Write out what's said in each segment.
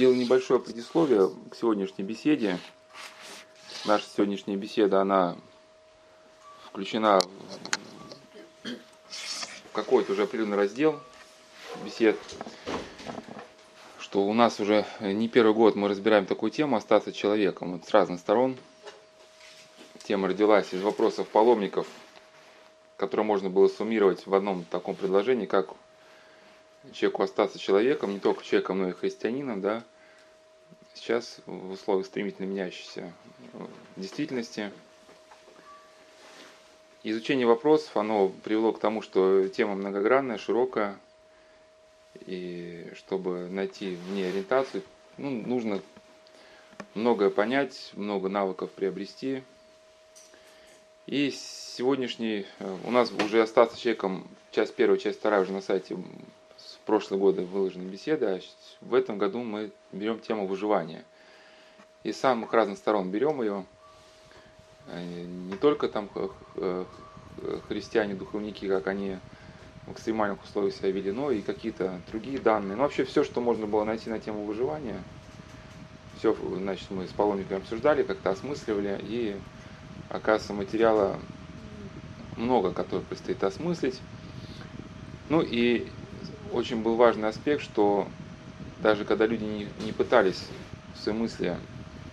сделал небольшое предисловие к сегодняшней беседе. Наша сегодняшняя беседа, она включена в какой-то уже определенный раздел бесед, что у нас уже не первый год мы разбираем такую тему «Остаться человеком» вот с разных сторон. Тема родилась из вопросов паломников, которые можно было суммировать в одном таком предложении, как человеку остаться человеком, не только человеком, но и христианином, да, сейчас в условиях стремительно меняющейся действительности. Изучение вопросов, оно привело к тому, что тема многогранная, широкая, и чтобы найти в ней ориентацию, ну, нужно многое понять, много навыков приобрести. И сегодняшний, э, у нас уже остаться человеком, часть первая, часть вторая уже на сайте прошлые годы выложены беседы, а в этом году мы берем тему выживания. И с самых разных сторон берем ее. Э, не только там христиане, духовники, как они в экстремальных условиях себя вели, но и какие-то другие данные. Ну, вообще все, что можно было найти на тему выживания, все, значит, мы с паломниками обсуждали, как-то осмысливали, и оказывается материала много, который предстоит осмыслить. Ну и очень был важный аспект, что даже когда люди не, не пытались свои мысли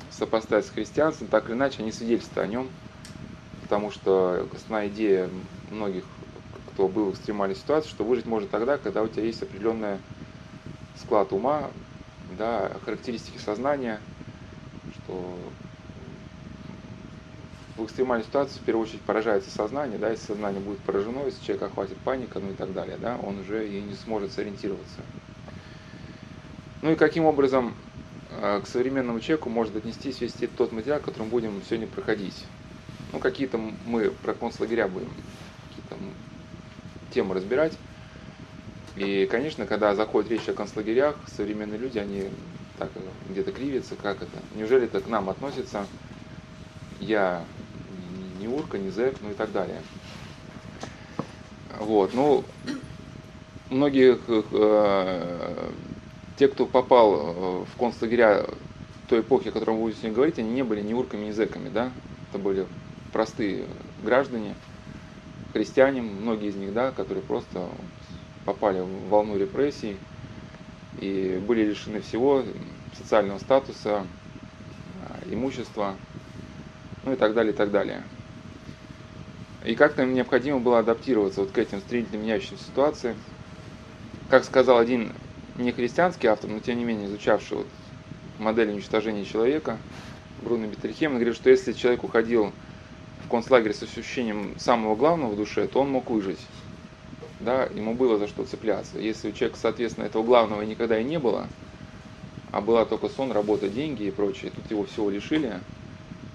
сопоставить с христианством, так или иначе они свидетельствуют о нем, потому что основная идея многих, кто был в экстремальной ситуации, что выжить можно тогда, когда у тебя есть определенный склад ума, да, характеристики сознания, что в экстремальной ситуации в первую очередь поражается сознание, да, если сознание будет поражено, если человека охватит паника, ну и так далее, да, он уже и не сможет сориентироваться. Ну и каким образом э, к современному человеку может отнестись весь тот материал, который мы будем сегодня проходить. Ну, какие-то мы про концлагеря будем какие-то темы разбирать. И, конечно, когда заходит речь о концлагерях, современные люди, они так где-то кривятся, как это? Неужели это к нам относится? Я ни урка, ни зэк, ну и так далее. Вот, ну, многие, э, те, кто попал э, в концлагеря той эпохи, о которой будем сегодня говорить, они не были ни урками, ни зэками, да, это были простые граждане, христиане, многие из них, да, которые просто попали в волну репрессий и были лишены всего, социального статуса, э, имущества, ну и так далее, и так далее. И как-то им необходимо было адаптироваться вот к этим стремительно меняющимся ситуациям. Как сказал один нехристианский автор, но тем не менее изучавший вот модель уничтожения человека, Бруно Бетельхем, он говорит, что если человек уходил в концлагерь с ощущением самого главного в душе, то он мог выжить. Да, ему было за что цепляться. Если у человека, соответственно, этого главного никогда и не было, а была только сон, работа, деньги и прочее, тут его всего лишили,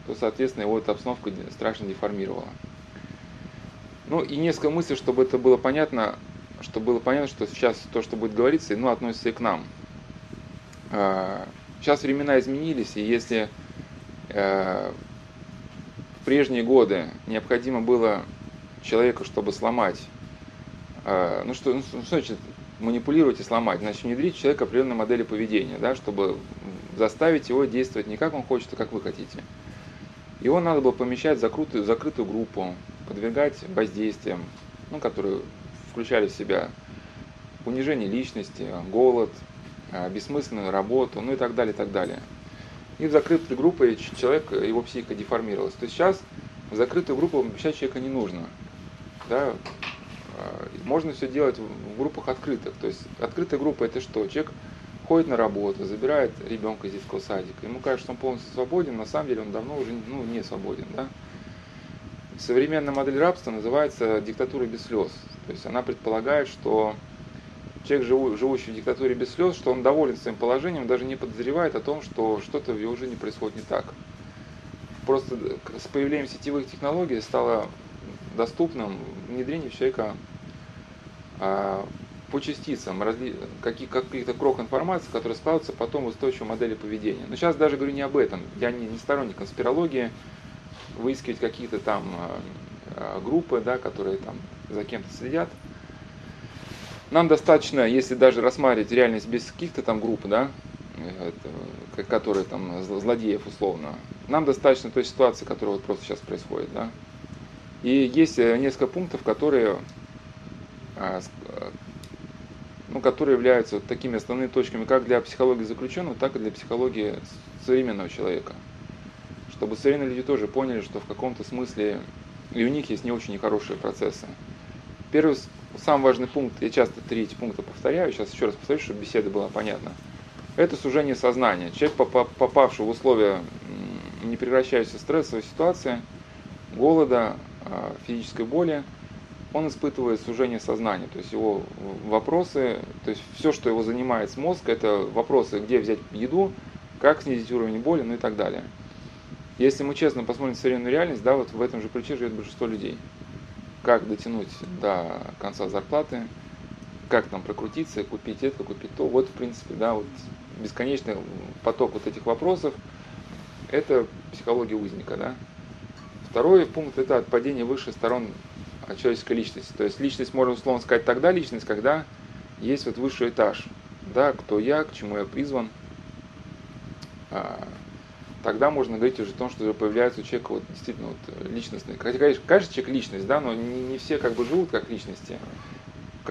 то, соответственно, его эта обстановка страшно деформировала. Ну и несколько мыслей, чтобы это было понятно, чтобы было понятно, что сейчас то, что будет говориться, ну, относится и к нам. А, сейчас времена изменились, и если э, в прежние годы необходимо было человеку, чтобы сломать, э, ну что, ну, что значит манипулировать и сломать, значит внедрить в человека определенной модели поведения, да, чтобы заставить его действовать не как он хочет, а как вы хотите. Его надо было помещать в закрытую, закрытую группу, подвергать воздействиям, ну, которые включали в себя унижение личности, голод, а, бессмысленную работу, ну и так далее, и так далее. И в закрытой группе человек, его психика деформировалась. То есть сейчас в закрытую группу помещать человека не нужно. Да? А, можно все делать в группах открытых. То есть открытая группа это что? Человек ходит на работу, забирает ребенка из детского садика. Ему кажется, что он полностью свободен, на самом деле он давно уже ну, не свободен. Да? Современная модель рабства называется диктатура без слез. То есть она предполагает, что человек, живущий в диктатуре без слез, что он доволен своим положением, даже не подозревает о том, что что-то в его жизни происходит не так. Просто с появлением сетевых технологий стало доступным внедрение в человека а, по частицам каких-то крок информации, которые складываются потом в устойчивую модели поведения. Но сейчас даже говорю не об этом. Я не, не сторонник конспирологии, выискивать какие-то там э, группы, да, которые там за кем-то следят. Нам достаточно, если даже рассматривать реальность без каких-то там групп, да, это, которые там злодеев условно. Нам достаточно той ситуации, которая вот просто сейчас происходит, да. И есть несколько пунктов, которые, ну, которые являются такими основными точками как для психологии заключенного, так и для психологии современного человека. Чтобы современные люди тоже поняли, что в каком-то смысле и у них есть не очень нехорошие процессы. Первый, самый важный пункт, я часто три эти пункта повторяю, сейчас еще раз повторю, чтобы беседа была понятна. Это сужение сознания. Человек, попавший в условия непрекращающейся стрессовой ситуации, голода, а, физической боли, он испытывает сужение сознания. То есть его вопросы, то есть все, что его занимает с мозга, это вопросы, где взять еду, как снизить уровень боли, ну и так далее. Если мы честно посмотрим современную реальность, да, вот в этом же ключе живет большинство людей. Как дотянуть до конца зарплаты, как там прокрутиться, купить это, купить то. Вот, в принципе, да, вот бесконечный поток вот этих вопросов, это психология узника, да. Второй пункт – это отпадение высших сторон от человеческой личности. То есть личность, можно условно сказать, тогда личность, когда есть вот высший этаж. Да, кто я, к чему я призван, а, тогда можно говорить уже о том, что появляется у человека вот действительно вот э, личностный. Хотя, конечно, каждый человек личность, да, но не, не все как бы живут как личности.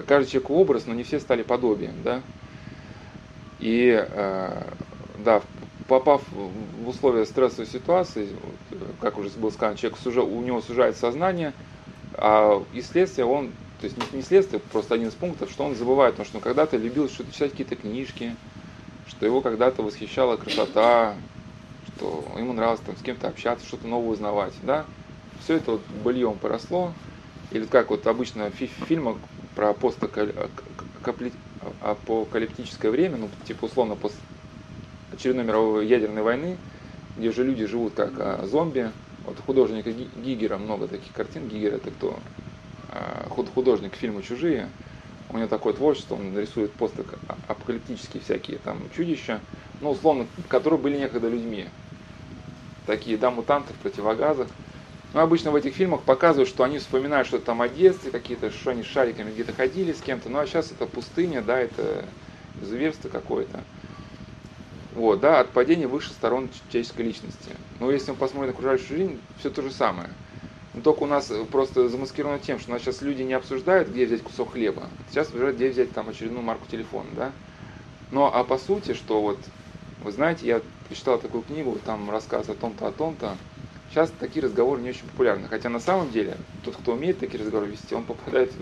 Каждый человек образ, но не все стали подобием, да. И э, да, попав в условия стрессовой ситуации, как уже было сказано, человек сужа, у него сужает сознание, а и следствие он, то есть не, не следствие, просто один из пунктов, что он забывает, потому что он когда-то любил что-то читать какие-то книжки, что его когда-то восхищала красота, что ему нравилось там с кем-то общаться, что-то новое узнавать, да, все это вот быльем поросло, или как вот обычно в фильмах про постапокалиптическое время, ну, типа условно после очередной мировой ядерной войны, где же люди живут как а, зомби. Вот художника Гигера много таких картин. Гигер это кто? А, художник фильма «Чужие». У него такое творчество, он рисует постапокалиптические всякие там чудища, ну, условно, которые были некогда людьми такие, да, мутанты в противогазах. Но ну, обычно в этих фильмах показывают, что они вспоминают что-то там о детстве, какие-то, что они шариками где-то ходили с кем-то. Ну а сейчас это пустыня, да, это изуверство какое-то. Вот, да, отпадение выше сторон человеческой личности. Но если мы посмотрим на окружающую жизнь, все то же самое. Но только у нас просто замаскировано тем, что у нас сейчас люди не обсуждают, где взять кусок хлеба. Сейчас обсуждают, где взять там очередную марку телефона, да. Но а по сути, что вот, вы знаете, я прочитал такую книгу, там рассказ о том-то, о том-то. Сейчас такие разговоры не очень популярны. Хотя на самом деле, тот, кто умеет такие разговоры вести, он попадает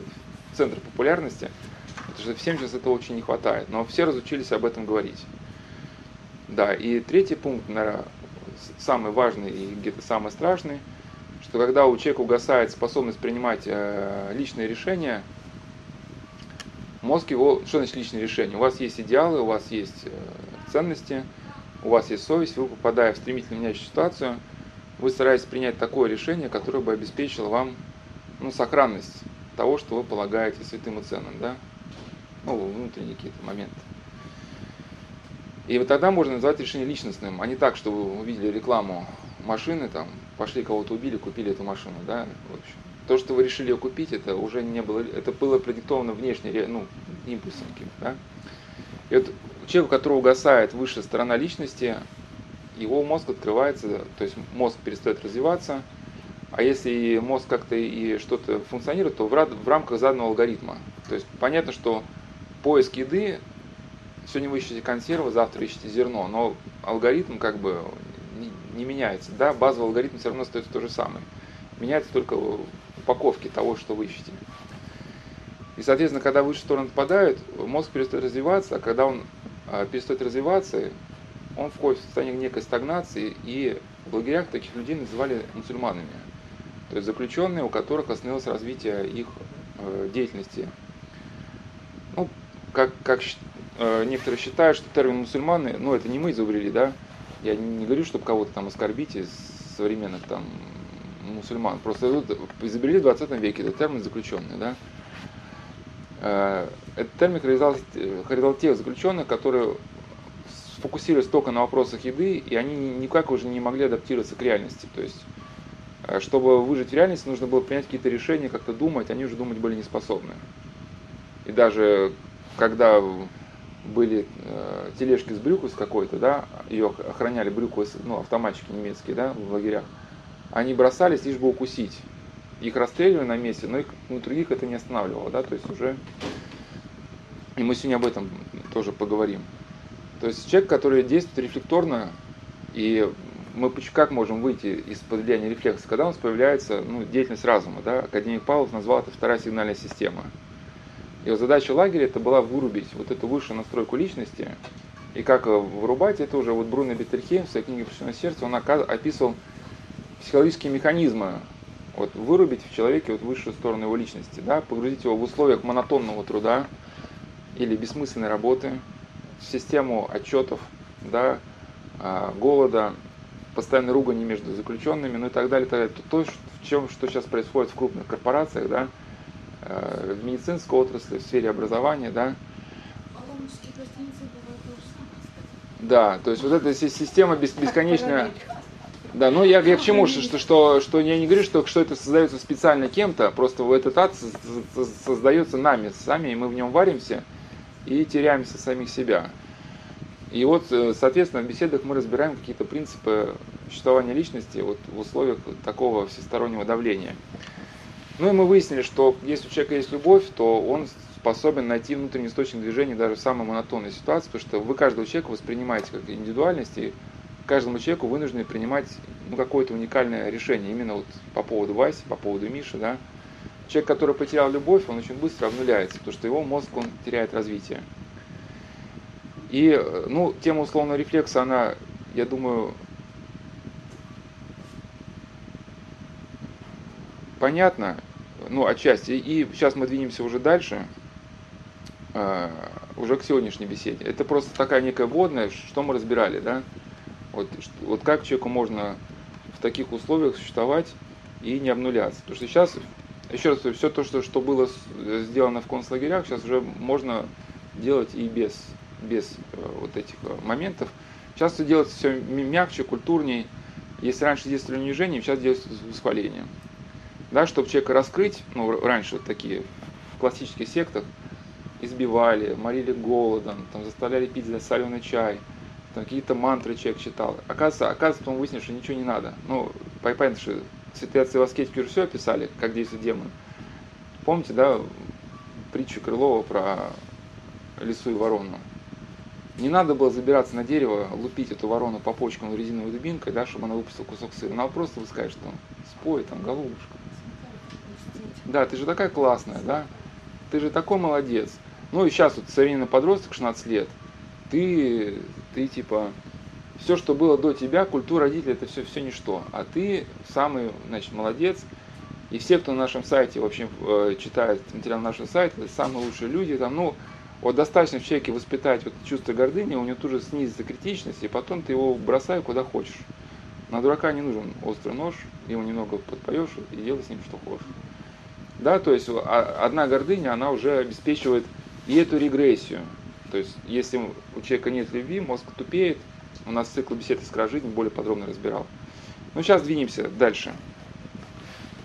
в центр популярности, потому что всем сейчас этого очень не хватает. Но все разучились об этом говорить. Да, и третий пункт, наверное, самый важный и где-то самый страшный, что когда у человека угасает способность принимать э, личные решения, мозг его, что значит личные решения? У вас есть идеалы, у вас есть э, ценности, у вас есть совесть, вы, попадая в стремительно меняющую ситуацию, вы стараетесь принять такое решение, которое бы обеспечило вам ну, сохранность того, что вы полагаете святым и ценным, да? Ну, внутренние какие-то моменты. И вот тогда можно назвать решение личностным, а не так, что вы увидели рекламу машины, там, пошли кого-то убили, купили эту машину, да, в общем. То, что вы решили ее купить, это уже не было, это было продиктовано внешне, ну, импульсом каким-то, да. И вот человек, у которого угасает высшая сторона личности, его мозг открывается, то есть мозг перестает развиваться, а если мозг как-то и что-то функционирует, то в, рамках заданного алгоритма. То есть понятно, что поиск еды, сегодня вы ищете консервы, завтра ищете зерно, но алгоритм как бы не, меняется. Да? Базовый алгоритм все равно остается то же самое. Меняется только упаковки того, что вы ищете. И, соответственно, когда высшие стороны попадают, мозг перестает развиваться, а когда он перестает развиваться, он входит в состояние некой стагнации, и в лагерях таких людей называли мусульманами. То есть заключенные, у которых остановилось развитие их э, деятельности. Ну, как, как э, некоторые считают, что термин мусульманы, ну это не мы изобрели, да, я не говорю, чтобы кого-то там оскорбить из современных там мусульман, просто изобрели в 20 веке этот термин заключенный, да. Э, этот термин характеризовал тех заключенных, которые сфокусировались только на вопросах еды, и они никак уже не могли адаптироваться к реальности. То есть, э, чтобы выжить в реальности, нужно было принять какие-то решения, как-то думать, они уже думать были не способны. И даже когда были э, тележки с брюквой с какой-то, да, ее охраняли брюквы, ну, автоматчики немецкие, да, в лагерях, они бросались лишь бы укусить. Их расстреливали на месте, но их, ну, других это не останавливало, да, то есть уже... И мы сегодня об этом тоже поговорим. То есть человек, который действует рефлекторно, и мы как можем выйти из-под влияния рефлекса, когда у нас появляется ну, деятельность разума. Да? Академик Павлов назвал это вторая сигнальная система. Вот задача лагеря это была вырубить вот эту высшую настройку личности. И как вырубать, это уже вот Бруно Бетельхейм в своей книге «Причина сердца» он описывал психологические механизмы, вот вырубить в человеке вот высшую сторону его личности, да, погрузить его в условиях монотонного труда или бессмысленной работы, в систему отчетов, да, а, голода, постоянной ругани между заключенными, ну и так далее, так далее. То, в чем, что сейчас происходит в крупных корпорациях, да, э, в медицинской отрасли, в сфере образования, да. Да, то есть вот эта система бесконечная. Да, ну я, я к чему, что, что, что я не говорю, что, что это создается специально кем-то, просто этот ад создается нами, сами, и мы в нем варимся и теряемся самих себя. И вот, э, соответственно, в беседах мы разбираем какие-то принципы существования личности вот в условиях такого всестороннего давления. Ну и мы выяснили, что если у человека есть любовь, то он способен найти внутренний источник движения даже в самой монотонной ситуации, потому что вы каждого человека воспринимаете как индивидуальность, и каждому человеку вынуждены принимать ну, какое-то уникальное решение именно вот по поводу Васи, по поводу Миши, да. Человек, который потерял любовь, он очень быстро обнуляется, потому что его мозг, он теряет развитие. И, ну, тема условного рефлекса, она, я думаю, понятна, ну, отчасти. И сейчас мы двинемся уже дальше, э, уже к сегодняшней беседе. Это просто такая некая вводная, что мы разбирали, да? Вот, вот как человеку можно в таких условиях существовать и не обнуляться. Потому что сейчас, еще раз, все то, что, что было сделано в концлагерях, сейчас уже можно делать и без без э, вот этих э, моментов. Сейчас все делается все мягче, культурнее. Если раньше действовали унижением, сейчас делается с восхвалением. Да, чтобы человека раскрыть, ну, раньше вот такие в классических сектах избивали, морили голодом, там, заставляли пить соленый чай, там, какие-то мантры человек читал. Оказывается, оказывается, потом выяснилось, что ничего не надо. Ну, понятно, что святые отцы в аскетике уже все описали, как действует демон. Помните, да, притчу Крылова про лису и ворону? Не надо было забираться на дерево, лупить эту ворону по почкам резиновой дубинкой, да, чтобы она выпустила кусок сыра. Надо просто сказать, что спой там, голубушка. Да, ты же такая классная, да? Ты же такой молодец. Ну и сейчас вот современный подросток, 16 лет, ты, ты типа, все, что было до тебя, культура родителей, это все, все ничто. А ты самый, значит, молодец. И все, кто на нашем сайте, в общем, э, читает материал нашего сайта, это самые лучшие люди. Там, ну, вот достаточно в человеке воспитать вот чувство гордыни, у него тут же снизится критичность, и потом ты его бросай куда хочешь. На дурака не нужен острый нож, его немного подпоешь и делай с ним что хочешь. Да, то есть одна гордыня, она уже обеспечивает и эту регрессию. То есть, если у человека нет любви, мозг тупеет. У нас цикл бесед искра жизни более подробно разбирал. Ну, сейчас двинемся дальше.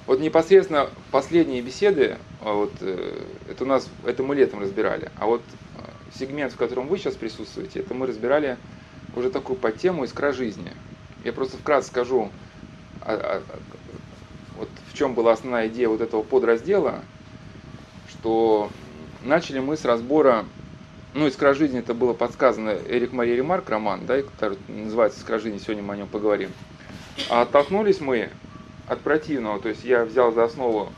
Вот непосредственно последние беседы, а вот, э, это у нас, это мы летом разбирали, а вот э, сегмент, в котором вы сейчас присутствуете, это мы разбирали уже такую подтему «Искра жизни». Я просто вкратце скажу, а, а, вот в чем была основная идея вот этого подраздела, что начали мы с разбора, ну, «Искра жизни» это было подсказано Эрик Мария Ремарк, роман, да, который называется «Искра жизни», сегодня мы о нем поговорим. А оттолкнулись мы от противного. То есть я взял за основу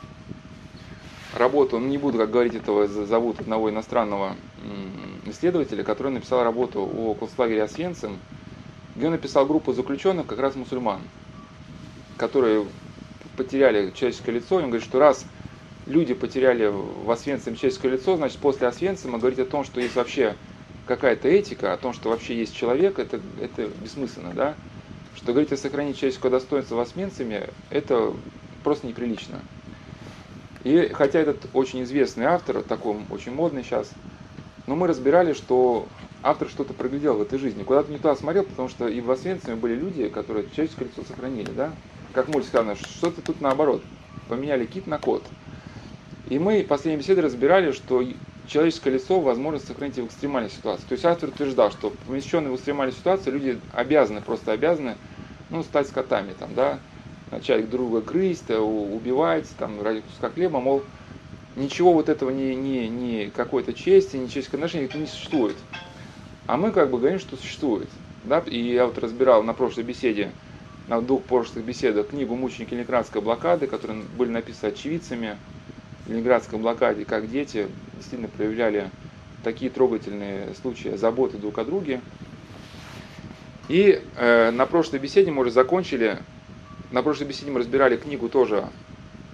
работу, ну не буду, как говорить, этого зовут одного иностранного исследователя, который написал работу о концлагере Освенцим, где он написал группу заключенных, как раз мусульман, которые потеряли человеческое лицо. Он говорит, что раз люди потеряли в Освенцим человеческое лицо, значит после Освенцима говорить о том, что есть вообще какая-то этика, о том, что вообще есть человек, это, это бессмысленно, да? что говорить о сохранении человеческого достоинства восменцами, это просто неприлично. И хотя этот очень известный автор, такой очень модный сейчас, но мы разбирали, что автор что-то проглядел в этой жизни. Куда-то не туда смотрел, потому что и в Освенциме были люди, которые человеческое лицо сохранили, да? Как мультик сказано, что-то тут наоборот. Поменяли кит на кот. И мы в последней беседе разбирали, что человеческое лицо возможность сохранить в экстремальной ситуации. То есть автор утверждал, что помещенные в экстремальной ситуации люди обязаны, просто обязаны, ну, стать скотами, там, да, начать друга грызть, э, убивать, там, ради куска хлеба, мол, ничего вот этого ни, ни, ни какой-то чести, ни человеческого отношения не существует. А мы как бы говорим, что существует. Да? И я вот разбирал на прошлой беседе, на двух прошлых беседах книгу «Мученики Ленинградской блокады», которые были написаны очевидцами Ленинградской блокаде, как дети действительно проявляли такие трогательные случаи заботы друг о друге. И э, на прошлой беседе мы уже закончили, на прошлой беседе мы разбирали книгу тоже,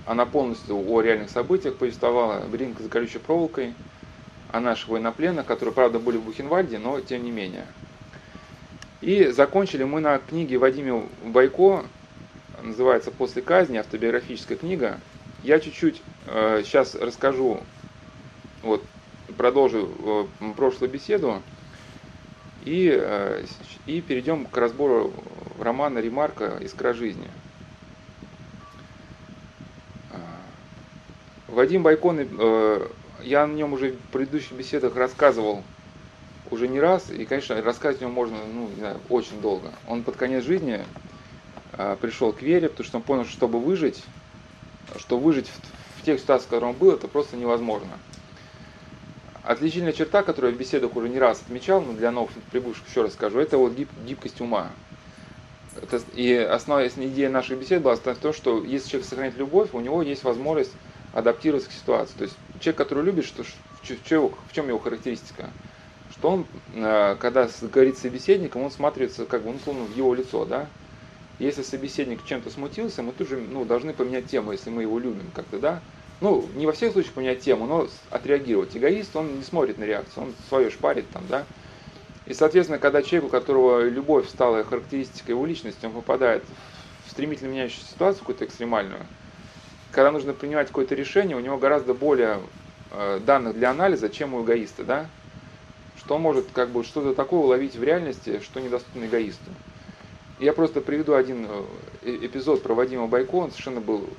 она полностью о реальных событиях повествовала, «Бринг за колючей проволокой», о наших военнопленных, которые, правда, были в Бухенвальде, но тем не менее. И закончили мы на книге Вадима Байко, называется «После казни», автобиографическая книга. Я чуть-чуть э, сейчас расскажу, вот, продолжу э, прошлую беседу, и, э, и перейдем к разбору романа Ремарка «Искра жизни». Э, Вадим Байкон э, я о нем уже в предыдущих беседах рассказывал уже не раз, и, конечно, рассказать о нем можно, ну, не знаю, очень долго. Он под конец жизни э, пришел к вере, потому что он понял, что чтобы выжить, что выжить в, в тех ситуациях, в которых он был, это просто невозможно. Отличительная черта, которую я в беседах уже не раз отмечал, но для новых прибывших еще раз скажу, это вот гиб, гибкость ума. Это, и основная идея нашей беседы была в том, что если человек сохраняет любовь, у него есть возможность адаптироваться к ситуации. То есть человек, который любит, что, в, чем, в чем его характеристика? Что он, э, когда говорит с собеседником, он смотрится как бы, ну, словно в его лицо, да? Если собеседник чем-то смутился, мы тут же ну, должны поменять тему, если мы его любим как-то, да? Ну, не во всех случаях поменять тему, но отреагировать. Эгоист, он не смотрит на реакцию, он свое шпарит там, да? И, соответственно, когда человек, у которого любовь стала характеристикой его личности, он попадает в стремительно меняющуюся ситуацию, какую-то экстремальную, когда нужно принимать какое-то решение, у него гораздо более э, данных для анализа, чем у эгоиста, да? Что он может как бы что-то такое уловить в реальности, что недоступно эгоисту. Я просто приведу один э, эпизод про Вадима Байко, он совершенно был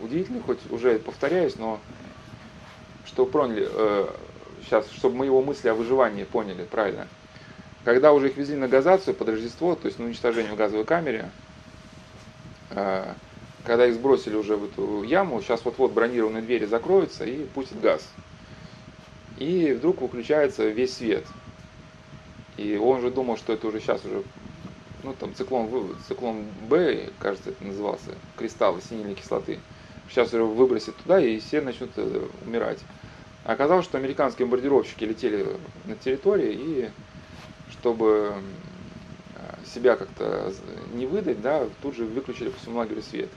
удивительный, хоть уже повторяюсь, но что поняли, э, сейчас, чтобы мы его мысли о выживании поняли правильно. Когда уже их везли на газацию под Рождество, то есть на уничтожение в газовой камере, э, когда их сбросили уже в эту яму, сейчас вот-вот бронированные двери закроются и пустят газ. И вдруг выключается весь свет. И он же думал, что это уже сейчас уже, ну там циклон, циклон Б, кажется, это назывался, кристаллы синильной кислоты. Сейчас уже выбросит туда, и все начнут э, умирать. оказалось, что американские бомбардировщики летели на территории, и чтобы э, себя как-то не выдать, да, тут же выключили по всему лагерю свет.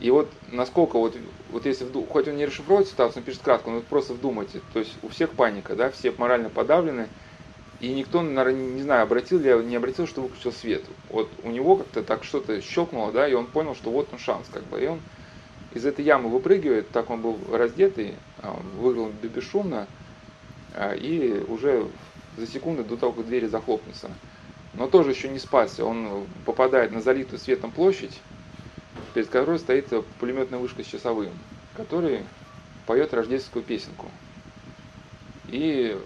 И вот насколько вот, вот если, вду, хоть он не расшифровывает ситуацию, он пишет кратко, но просто вдумайте, то есть у всех паника, да, все морально подавлены, и никто, наверное, не знаю, обратил ли, не обратил, что выключил свет. Вот у него как-то так что-то щелкнуло, да, и он понял, что вот он шанс, как бы, и он из этой ямы выпрыгивает, так он был раздетый, а, выглядел бесшумно, а, и уже за секунду до того, как двери захлопнутся. Но тоже еще не спасся, он попадает на залитую светом площадь, перед которой стоит пулеметная вышка с часовым, который поет рождественскую песенку. И,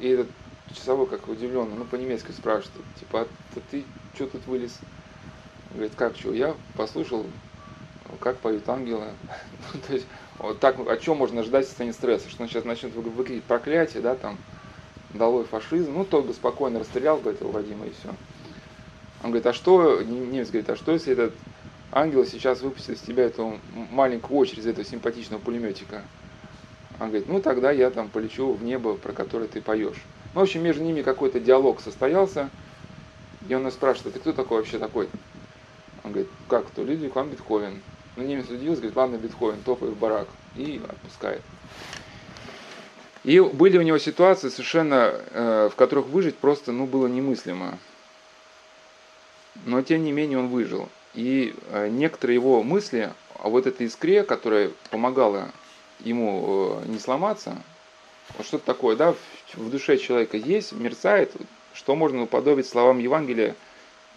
и этот часовой как удивленно, ну по-немецки спрашивает, типа, а ты что тут вылез? Говорит, как что? Я послушал, как поют ангелы. Ну, то есть, вот так, о чем можно ждать в состоянии стресса? Что он сейчас начнет выкрикивать проклятие, да, там, долой фашизм. Ну, тот бы спокойно расстрелял бы этого Вадима и все. Он говорит, а что, немец говорит, а что если этот ангел сейчас выпустит из тебя эту маленькую очередь этого симпатичного пулеметика. Он говорит, ну тогда я там полечу в небо, про которое ты поешь. Ну, в общем, между ними какой-то диалог состоялся, и он нас спрашивает, а ты кто такой вообще такой? Он говорит, как кто? Людвиг вам Бетховен. Ну, немец удивился, говорит, ладно, Бетховен, топай в барак. И отпускает. И были у него ситуации совершенно, э, в которых выжить просто, ну, было немыслимо. Но, тем не менее, он выжил. И э, некоторые его мысли о вот этой искре, которая помогала ему э, не сломаться, вот что-то такое, да, в душе человека есть, мерцает, что можно уподобить словам Евангелия,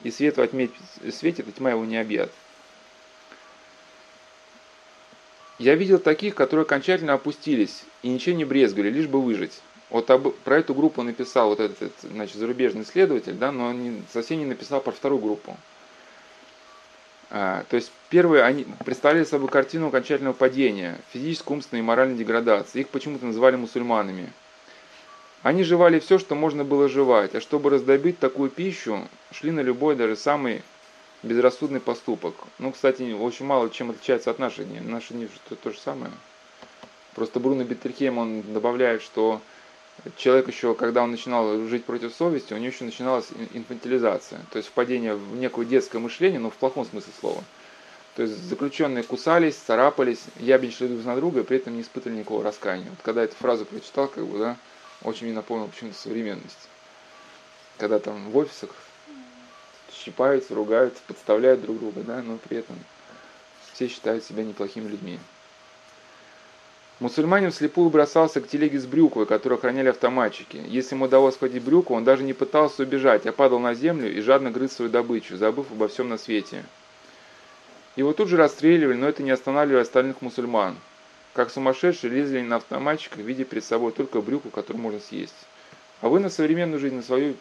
и свет во тьме светит, и тьма его не объят. Я видел таких, которые окончательно опустились и ничем не брезгали, лишь бы выжить. Вот об, про эту группу написал вот этот, значит, зарубежный исследователь, да, но он не, совсем не написал про вторую группу. А, то есть первые, они представляли собой картину окончательного падения, физической, умственной и моральной деградации. Их почему-то называли мусульманами. Они жевали все, что можно было жевать, а чтобы раздобыть такую пищу, шли на любой, даже самый безрассудный поступок. Ну, кстати, очень мало чем отличается от наших дней. Наши дни что то же самое. Просто Бруно Беттерхейм, он добавляет, что человек еще, когда он начинал жить против совести, у него еще начиналась инфантилизация, то есть впадение в некое детское мышление, но в плохом смысле слова. То есть заключенные кусались, царапались, ябедничали друг на друга, и при этом не испытывали никакого раскаяния. Вот когда эту фразу прочитал, как бы, да, очень мне напомнил почему-то современность. Когда там в офисах щипаются, ругаются, подставляют друг друга, да, но при этом все считают себя неплохими людьми. Мусульманин вслепую бросался к телеге с брюквой, которую охраняли автоматчики. Если ему удалось схватить брюку, он даже не пытался убежать, а падал на землю и жадно грыз свою добычу, забыв обо всем на свете. Его тут же расстреливали, но это не останавливало остальных мусульман. Как сумасшедшие лезли на автоматчиках, видя перед собой только брюку, которую можно съесть. А вы на современную жизнь, на свою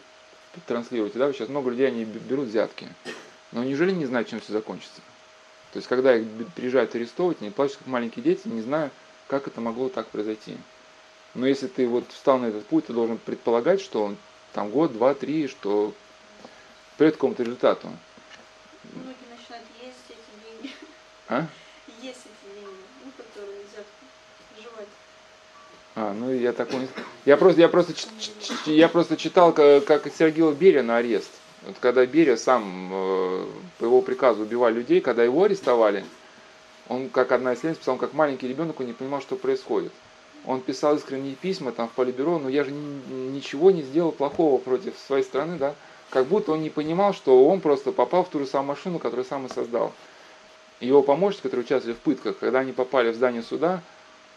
транслируете, да? Сейчас много людей, они берут взятки. Но неужели не знают, чем все закончится? То есть, когда их приезжают арестовывать, они плачут, как маленькие дети, не знаю, как это могло так произойти. Но если ты вот встал на этот путь, ты должен предполагать, что он там год, два, три, что придет к какому-то результату. Многие начинают есть эти деньги. А? Есть эти деньги, ну, которые взят жевать. А, ну я не... Я просто, я просто, я просто читал, как Сергея Берия на арест. Вот когда Берия сам э, по его приказу убивал людей, когда его арестовали, он, как одна из исследовательниц, писал, он как маленький ребенок, он не понимал, что происходит. Он писал искренние письма там в Политбюро, но я же ничего не сделал плохого против своей страны, да, как будто он не понимал, что он просто попал в ту же самую машину, которую сам и создал. Его помощники, которые участвовали в пытках, когда они попали в здание суда,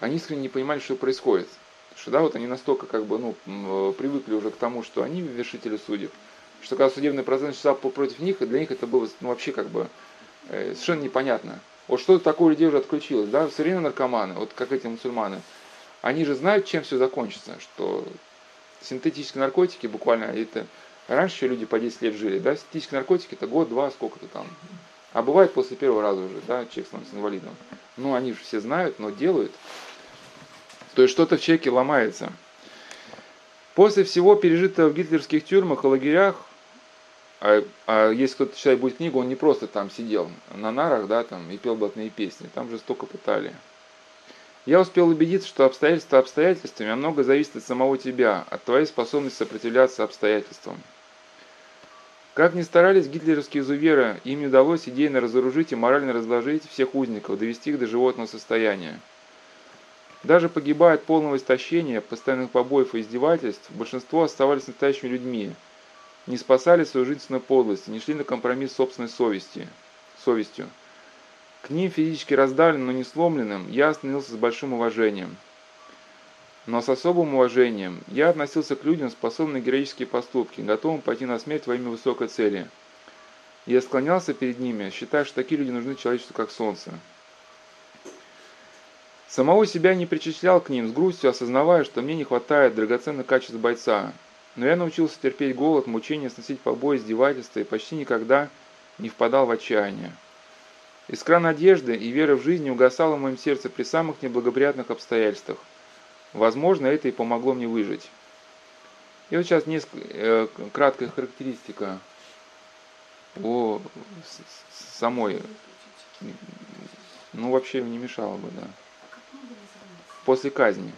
они искренне не понимали, что происходит. Что да, вот они настолько как бы, ну, э, привыкли уже к тому, что они вершители судеб, что когда судебный процесс начался против них, для них это было ну, вообще как бы э, совершенно непонятно. Вот что такое людей уже отключилось, да, современные наркоманы, вот как эти мусульманы, они же знают, чем все закончится, что синтетические наркотики буквально, это раньше люди по 10 лет жили, да, синтетические наркотики это год, два, сколько-то там, а бывает после первого раза уже, да, человек становится инвалидом. Ну, они же все знают, но делают. То есть что-то в человеке ломается. После всего пережитого в гитлерских тюрьмах и лагерях, а, а если кто-то читает будет книгу, он не просто там сидел на нарах, да, там, и пел блатные песни, там жестоко пытали. Я успел убедиться, что обстоятельства обстоятельствами, а много зависит от самого тебя, от твоей способности сопротивляться обстоятельствам. Как ни старались гитлеровские изуверы, им не удалось идейно разоружить и морально разложить всех узников, довести их до животного состояния. Даже погибая от полного истощения, постоянных побоев и издевательств, большинство оставались настоящими людьми – не спасали свою жизненную подлость, не шли на компромисс собственной совести, совестью. К ним, физически раздавленным, но не сломленным, я остановился с большим уважением. Но с особым уважением я относился к людям, способным на героические поступки, готовым пойти на смерть во имя высокой цели. Я склонялся перед ними, считая, что такие люди нужны человечеству, как солнце. Самого себя не причислял к ним, с грустью осознавая, что мне не хватает драгоценных качеств бойца, но я научился терпеть голод, мучения, сносить побои, издевательства и почти никогда не впадал в отчаяние. Искра надежды и вера в жизнь угасала в моем сердце при самых неблагоприятных обстоятельствах. Возможно, это и помогло мне выжить. И вот сейчас несколько, э, краткая характеристика о самой. Ну, вообще не мешало бы, да. После казни.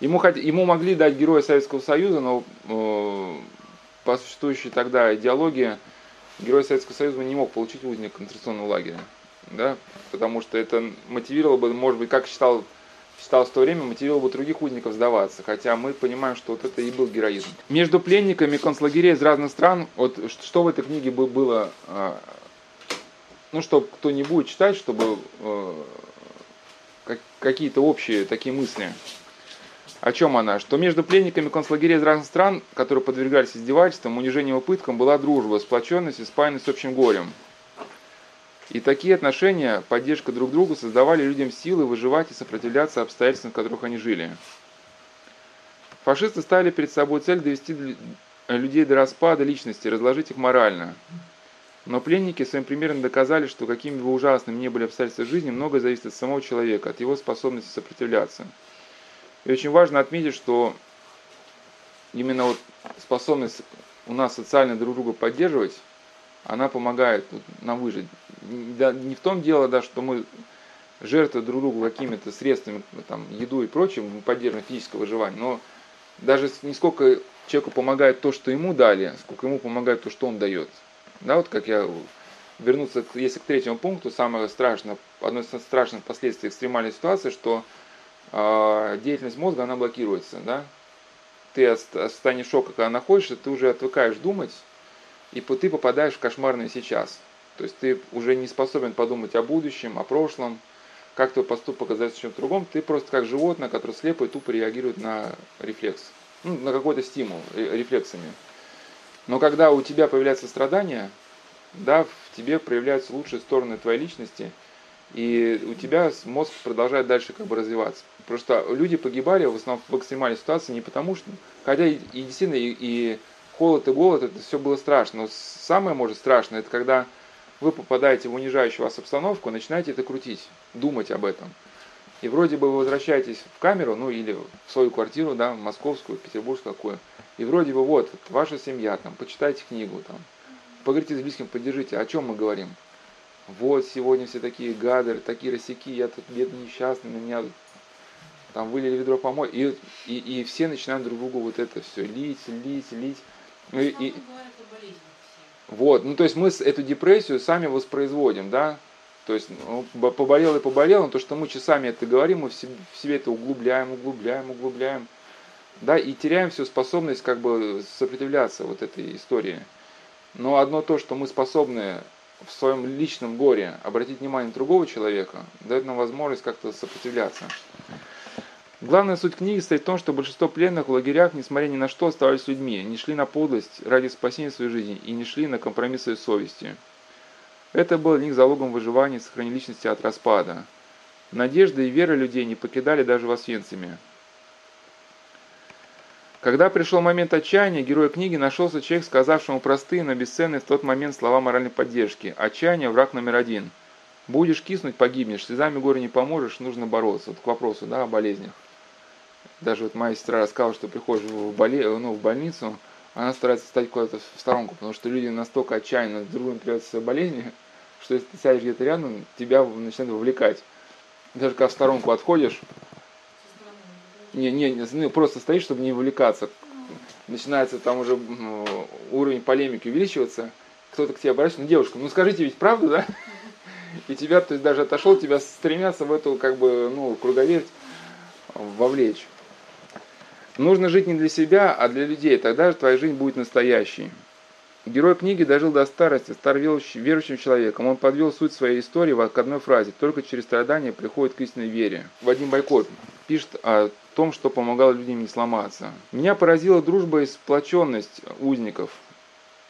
Ему, ему могли дать героя Советского Союза, но э, по существующей тогда идеологии герой Советского Союза не мог получить узник концентрационного лагеря. Да? Потому что это мотивировало бы, может быть, как считал, считалось в то время, мотивировало бы других узников сдаваться. Хотя мы понимаем, что вот это и был героизм. Между пленниками концлагерей из разных стран, вот что в этой книге было, э, ну, чтобы кто не будет читать, чтобы э, какие-то общие такие мысли о чем она? Что между пленниками концлагерей разных стран, которые подвергались издевательствам, унижениям и пыткам, была дружба, сплоченность и спаянность с общим горем. И такие отношения, поддержка друг другу создавали людям силы выживать и сопротивляться обстоятельствам, в которых они жили. Фашисты ставили перед собой цель довести людей до распада личности, разложить их морально. Но пленники своим примером доказали, что какими бы ужасными ни были обстоятельства жизни, многое зависит от самого человека, от его способности сопротивляться. И очень важно отметить, что именно вот способность у нас социально друг друга поддерживать, она помогает нам выжить. Не в том дело, да, что мы жертвы друг другу какими-то средствами, там, еду и прочим, мы поддерживаем физическое выживание, но даже не сколько человеку помогает то, что ему дали, сколько ему помогает то, что он дает. Да, вот как я вернуться, если к третьему пункту, самое страшное, одно из страшных последствий экстремальной ситуации, что э, деятельность мозга, она блокируется, да. Ты состоянии шока, когда находишься, ты уже отвыкаешь думать, и ты попадаешь в кошмарное сейчас. То есть ты уже не способен подумать о будущем, о прошлом, как твой поступок оказается в чем-то другом, ты просто как животное, которое слепо и тупо реагирует на рефлекс, ну, на какой-то стимул рефлексами. Но когда у тебя появляется страдание, да, в тебе проявляются лучшие стороны твоей личности, и у тебя мозг продолжает дальше как бы развиваться. Что люди погибали в основном в экстремальной ситуации не потому, что, хотя и, и действительно и, и холод и голод, это все было страшно. Но самое, может, страшное, это когда вы попадаете в унижающую вас обстановку, начинаете это крутить, думать об этом. И вроде бы вы возвращаетесь в камеру, ну или в свою квартиру, да, московскую, петербургскую какую, и вроде бы вот, ваша семья, там, почитайте книгу, там, поговорите с близким, поддержите, о чем мы говорим? Вот, сегодня все такие гады, такие росяки, я тут бедный несчастный, на меня там вылили ведро помой, и, и, и все начинают друг другу вот это все лить, лить, лить. Ну, и, и, вот, ну то есть мы эту депрессию сами воспроизводим, да, то есть ну, поболел и поболел, но то, что мы часами это говорим, мы в себе, в себе это углубляем, углубляем, углубляем, да, и теряем всю способность как бы сопротивляться вот этой истории. Но одно то, что мы способны в своем личном горе обратить внимание другого человека, дает нам возможность как-то сопротивляться. Главная суть книги стоит в том, что большинство пленных в лагерях, несмотря ни на что, оставались людьми, не шли на подлость ради спасения своей жизни и не шли на компромиссы совести. Это было для них залогом выживания и сохранения личности от распада. Надежда и вера людей не покидали даже в Освенциме. Когда пришел момент отчаяния, герой книги нашелся человек, сказавшему простые, но бесценные в тот момент слова моральной поддержки. Отчаяние – враг номер один. Будешь киснуть – погибнешь, слезами горя не поможешь, нужно бороться. Вот к вопросу да, о болезнях. Даже вот моя сестра рассказала, что приходишь в, боле... ну, в больницу, она старается стать куда-то в сторонку, потому что люди настолько отчаянно другим приводят свои болезни, что если ты сядешь где-то рядом, тебя начинает вовлекать. Даже когда в сторонку отходишь, не, не, ну, просто стоишь, чтобы не вовлекаться. Начинается там уже уровень полемики увеличиваться, кто-то к тебе обращается, ну девушка, ну скажите ведь правду, да? И тебя, то есть даже отошел, тебя стремятся в эту как бы, ну, круговерть вовлечь. Нужно жить не для себя, а для людей, тогда же твоя жизнь будет настоящей. Герой книги дожил до старости, стар верующим человеком. Он подвел суть своей истории к одной фразе «Только через страдания приходит к истинной вере». Вадим Байко пишет о том, что помогало людям не сломаться. Меня поразила дружба и сплоченность узников.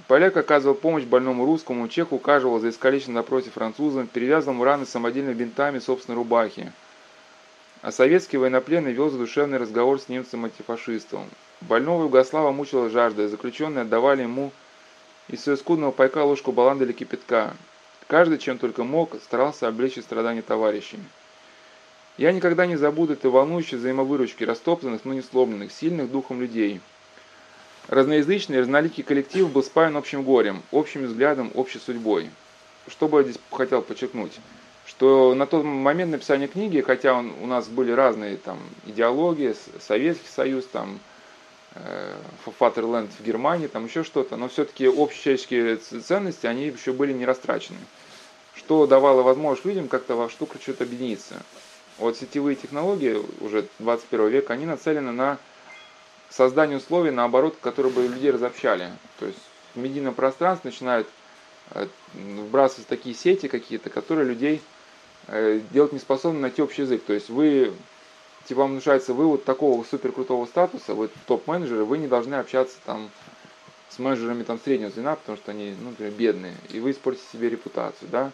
Поляк оказывал помощь больному русскому, чех ухаживал за искалеченным напротив французом, перевязывал раны самодельными бинтами собственной рубахи. А советский военнопленный вел задушевный разговор с немцем-антифашистом. Больного Югослава мучила жажда, и заключенные отдавали ему из своего скудного пайка ложку баланды или кипятка. Каждый, чем только мог, старался облегчить страдания товарищей. Я никогда не забуду этой волнующей взаимовыручки растоптанных, но не сломленных, сильных духом людей. Разноязычный, разноликий коллектив был спаян общим горем, общим взглядом, общей судьбой. Что бы я здесь хотел подчеркнуть? что на тот момент написания книги, хотя он, у нас были разные там идеологии, Советский Союз, там э, Фатерленд в Германии, там еще что-то, но все-таки общечеловеческие ценности, они еще были не растрачены. Что давало возможность людям как-то во что-то что-то объединиться. Вот сетевые технологии уже 21 века, они нацелены на создание условий, наоборот, которые бы людей разобщали. То есть в медийном пространстве начинают э, вбрасывать такие сети какие-то, которые людей Э, делать не способны найти общий язык. То есть вы, типа вам внушается, вы вот такого супер крутого статуса, вы топ-менеджеры, вы не должны общаться там с менеджерами там среднего звена, потому что они, ну, например, бедные, и вы испортите себе репутацию, да.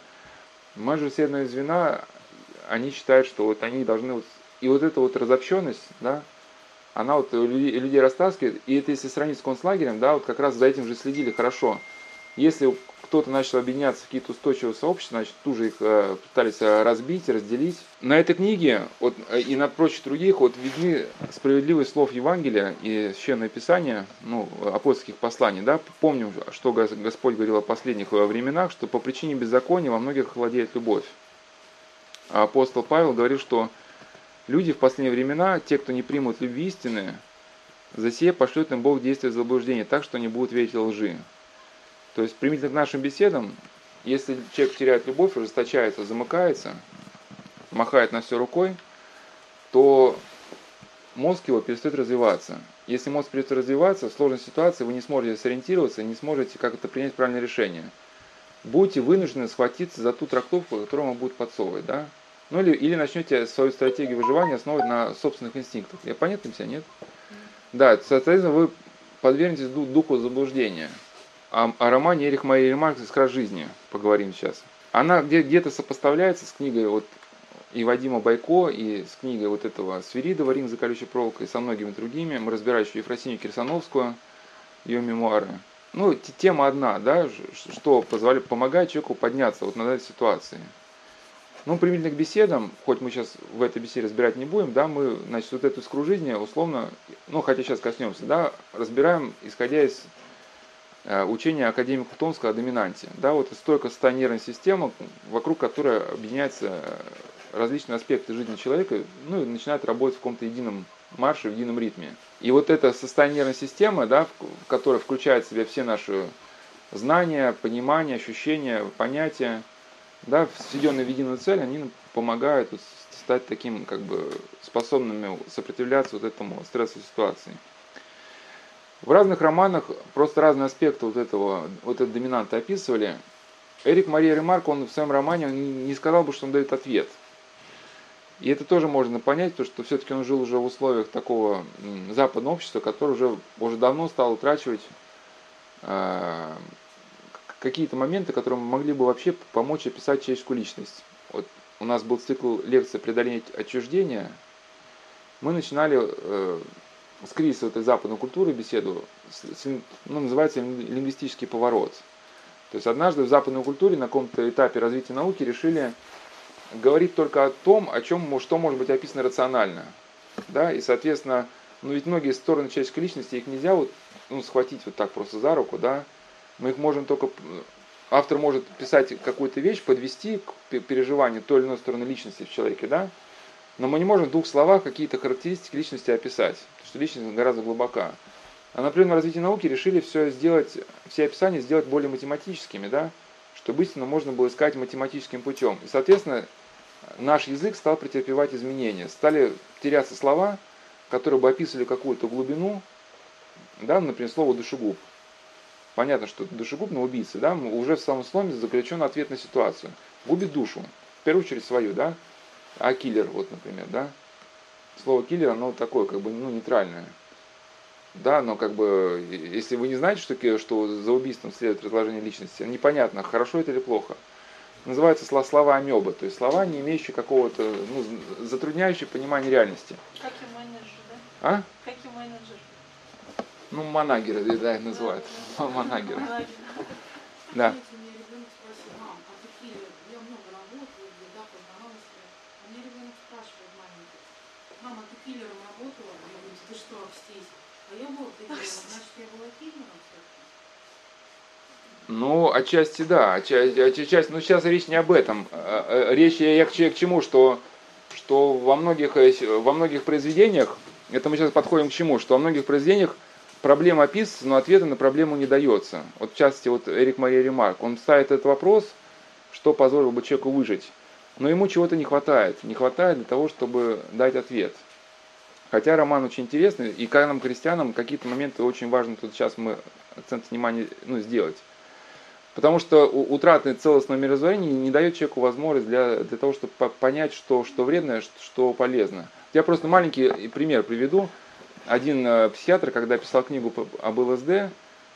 Менеджеры среднего звена, они считают, что вот они должны вот... И вот эта вот разобщенность, да, она вот людей, людей растаскивает. И это если сравнить с концлагерем, да, вот как раз за этим же следили хорошо. Если кто-то начал объединяться в какие-то устойчивые сообщества, значит, тут же их э, пытались э, разбить, разделить. На этой книге вот, э, и на прочих других вот видны справедливость слов Евангелия и Священное Писание, ну, апостольских посланий. Да? Помним, что Господь говорил о последних временах, что по причине беззакония во многих владеет любовь. Апостол Павел говорит, что люди в последние времена, те, кто не примут любви истины, за сие пошлет им Бог действие заблуждения, так что они будут верить лжи. То есть, применительно к нашим беседам, если человек теряет любовь, ужесточается, замыкается, махает на все рукой, то мозг его перестает развиваться. Если мозг перестает развиваться, в сложной ситуации вы не сможете сориентироваться, не сможете как-то принять правильное решение. Будете вынуждены схватиться за ту трактовку, которую вам будет подсовывать, да? Ну или, или начнете свою стратегию выживания основывать на собственных инстинктах. Я понятно все, нет? Да, соответственно, вы подвергнетесь духу заблуждения о, о романе Эрих Марии Ремарк «Искра жизни» поговорим сейчас. Она где- где-то сопоставляется с книгой вот и Вадима Байко, и с книгой вот этого Свиридова «Рим за колючей проволокой», и со многими другими. Мы разбираем еще Ефросинью Кирсановскую, ее мемуары. Ну, тема одна, да, что позволяет, помогает человеку подняться вот на этой ситуации. Ну, применительно к беседам, хоть мы сейчас в этой беседе разбирать не будем, да, мы, значит, вот эту искру жизни условно, ну, хотя сейчас коснемся, да, разбираем, исходя из Э, учение академика Томского о доминанте. Да, вот стойко нервной система, вокруг которой объединяются э, различные аспекты жизни человека, ну и начинает работать в каком-то едином марше, в едином ритме. И вот эта состояние нервной системы, да, которая включает в себя все наши знания, понимания, ощущения, понятия, да, сведенные в единую цель, они помогают стать таким, как бы, способными сопротивляться вот этому стрессовой ситуации. В разных романах просто разные аспекты вот этого, вот этого доминанта описывали. Эрик Мария Ремарк, он в своем романе он не сказал бы, что он дает ответ. И это тоже можно понять, то, что все-таки он жил уже в условиях такого западного общества, которое уже, уже давно стало утрачивать э, какие-то моменты, которые могли бы вообще помочь описать человеческую личность. Вот у нас был цикл лекций «Преодоление отчуждения». Мы начинали э, с кризиса этой западной культуры беседу, ну, называется лингвистический поворот. То есть однажды в западной культуре на каком-то этапе развития науки решили говорить только о том, о чем, что может быть описано рационально. Да? И, соответственно, ну ведь многие стороны человеческой личности, их нельзя вот, ну, схватить вот так просто за руку, да. Мы их можем только... Автор может писать какую-то вещь, подвести к переживанию той или иной стороны личности в человеке, да. Но мы не можем в двух словах какие-то характеристики личности описать что личность гораздо глубока. А на природном развитии науки решили все сделать, все описания сделать более математическими, да, чтобы истину можно было искать математическим путем. И, соответственно, наш язык стал претерпевать изменения. Стали теряться слова, которые бы описывали какую-то глубину, да, например, слово душегуб. Понятно, что душегуб на убийце, да, уже в самом слове заключен ответ на ситуацию. Губит душу, в первую очередь свою, да, а киллер, вот, например, да, слово киллер, оно такое, как бы, ну, нейтральное. Да, но как бы, если вы не знаете, что, что за убийством следует разложение личности, непонятно, хорошо это или плохо. Называется слова амеба, то есть слова, не имеющие какого-то, ну, затрудняющие понимание реальности. Как и менеджер, да? А? Как и менеджер. Ну, манагеры, да, их называют. Да, манагеры. Да. Ну, отчасти да, отчасти, отчасти, но сейчас речь не об этом. А, а, речь я к, к чему, что, что во, многих, э, во многих произведениях, это мы сейчас подходим к чему, что во многих произведениях проблема описывается, но ответа на проблему не дается. Вот в частности, вот Эрик Мария Ремарк, он ставит этот вопрос, что позволило бы человеку выжить. Но ему чего-то не хватает. Не хватает для того, чтобы дать ответ. Хотя роман очень интересный, и как нам, крестьянам, какие-то моменты очень важно тут сейчас мы акцент внимания ну, сделать. Потому что утрата целостного мировоззрения не дает человеку возможность для, для того, чтобы понять, что, что вредно, что полезно. Я просто маленький пример приведу. Один э, психиатр, когда писал книгу об ЛСД,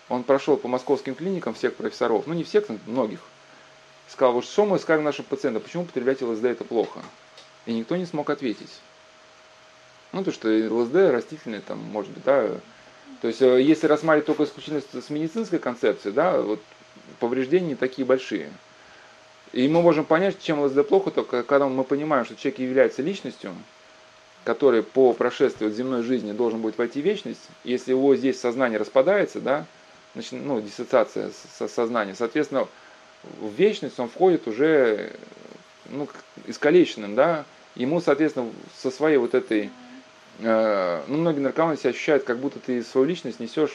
он прошел по московским клиникам всех профессоров, ну не всех, но многих. сказал, вот что мы скажем нашим пациентам, почему употреблять ЛСД это плохо? И никто не смог ответить. Ну, то, что ЛСД растительное, там, может быть, да. То есть, э, если рассматривать только исключительно с медицинской концепцией, да, вот повреждения такие большие. И мы можем понять, чем ЛСД плохо, только когда мы понимаем, что человек является личностью, который по прошествии земной жизни должен будет войти в вечность, если его здесь сознание распадается, да, значит, ну, диссоциация со сознания, соответственно, в вечность он входит уже ну, искалеченным, да, ему, соответственно, со своей вот этой, э, ну, многие наркоманы себя ощущают, как будто ты свою личность несешь,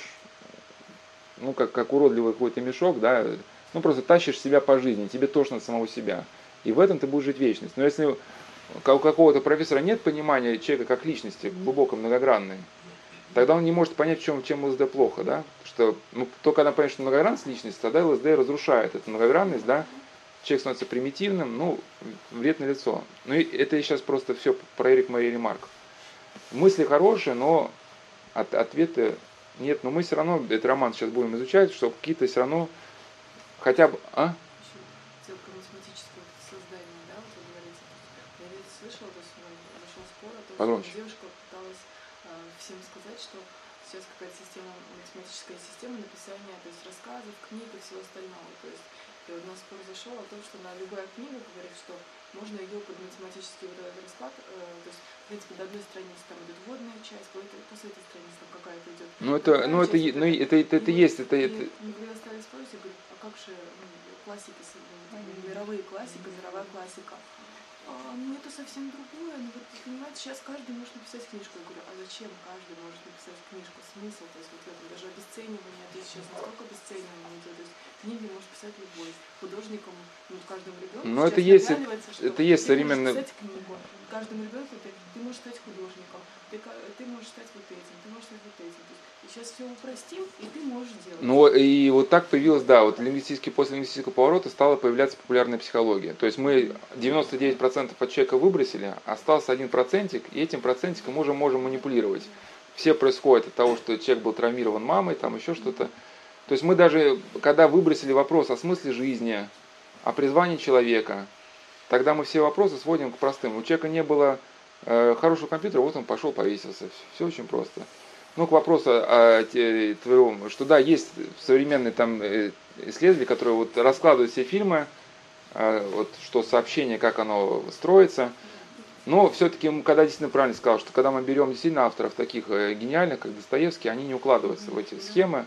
ну, как, как уродливый какой-то мешок, да, ну, просто тащишь себя по жизни, тебе тошно от самого себя. И в этом ты будешь жить вечность. Но если у какого-то профессора нет понимания человека как личности, глубоко многогранной, тогда он не может понять, в чем, чем ЛСД плохо, да? Что ну, только когда понять, что многогранность личности, тогда ЛСД разрушает эту многогранность, да? Человек становится примитивным, ну, вред на лицо. Ну, и это я сейчас просто все про Эрик Мария Ремарк. Мысли хорошие, но от, ответы нет. Но мы все равно, этот роман сейчас будем изучать, что какие-то все равно хотя бы... А? Погромче. девушка пыталась э, всем сказать, что сейчас какая-то система, математическая система написания, то есть рассказов, книг и всего остального. То есть и вот у нас спор зашел о том, что на любая книга говорит, что можно ее под математический вот этот расклад, э, то есть, в принципе, до одной страницы там идет вводная часть, после, после этой страницы там какая-то идет. Ну это, ну это, ну это, это, это, есть, это, это. Мы когда стали спорить, я говорю, а как же ну, классики, ну, мировые классика, мировая классика. А, ну это совсем другое. Ну вот, понимаете, сейчас каждый может написать книжку. Я говорю, а зачем каждый может написать книжку? Смысл, то есть вот это даже обесценивание, здесь сейчас насколько обесценивание идет. То есть книги может писать любой. Художником, ну, каждому ребенку Но это есть, это есть современный... писать книгу. Каждому ребенку ты, ты можешь стать художником, ты, ты можешь стать вот этим, ты можешь стать вот этим. Есть, сейчас все упростим, и ты можешь делать. Ну и вот так появилась, да, вот лингвистический, после лингвистического поворота стала появляться популярная психология. То есть мы 99% от человека выбросили, остался один процентик, и этим процентиком мы уже можем манипулировать. Все происходит от того, что человек был травмирован мамой, там еще что-то. То есть мы даже, когда выбросили вопрос о смысле жизни, о призвании человека, тогда мы все вопросы сводим к простым. У человека не было э, хорошего компьютера, вот он пошел, повесился. Все очень просто. Ну, к вопросу о твоем, что да, есть современные там э, исследователи, которые вот раскладывают все фильмы, э, вот что сообщение, как оно строится. Но все-таки, когда действительно правильно сказал, что когда мы берем действительно авторов таких э, гениальных, как Достоевский, они не укладываются в эти схемы.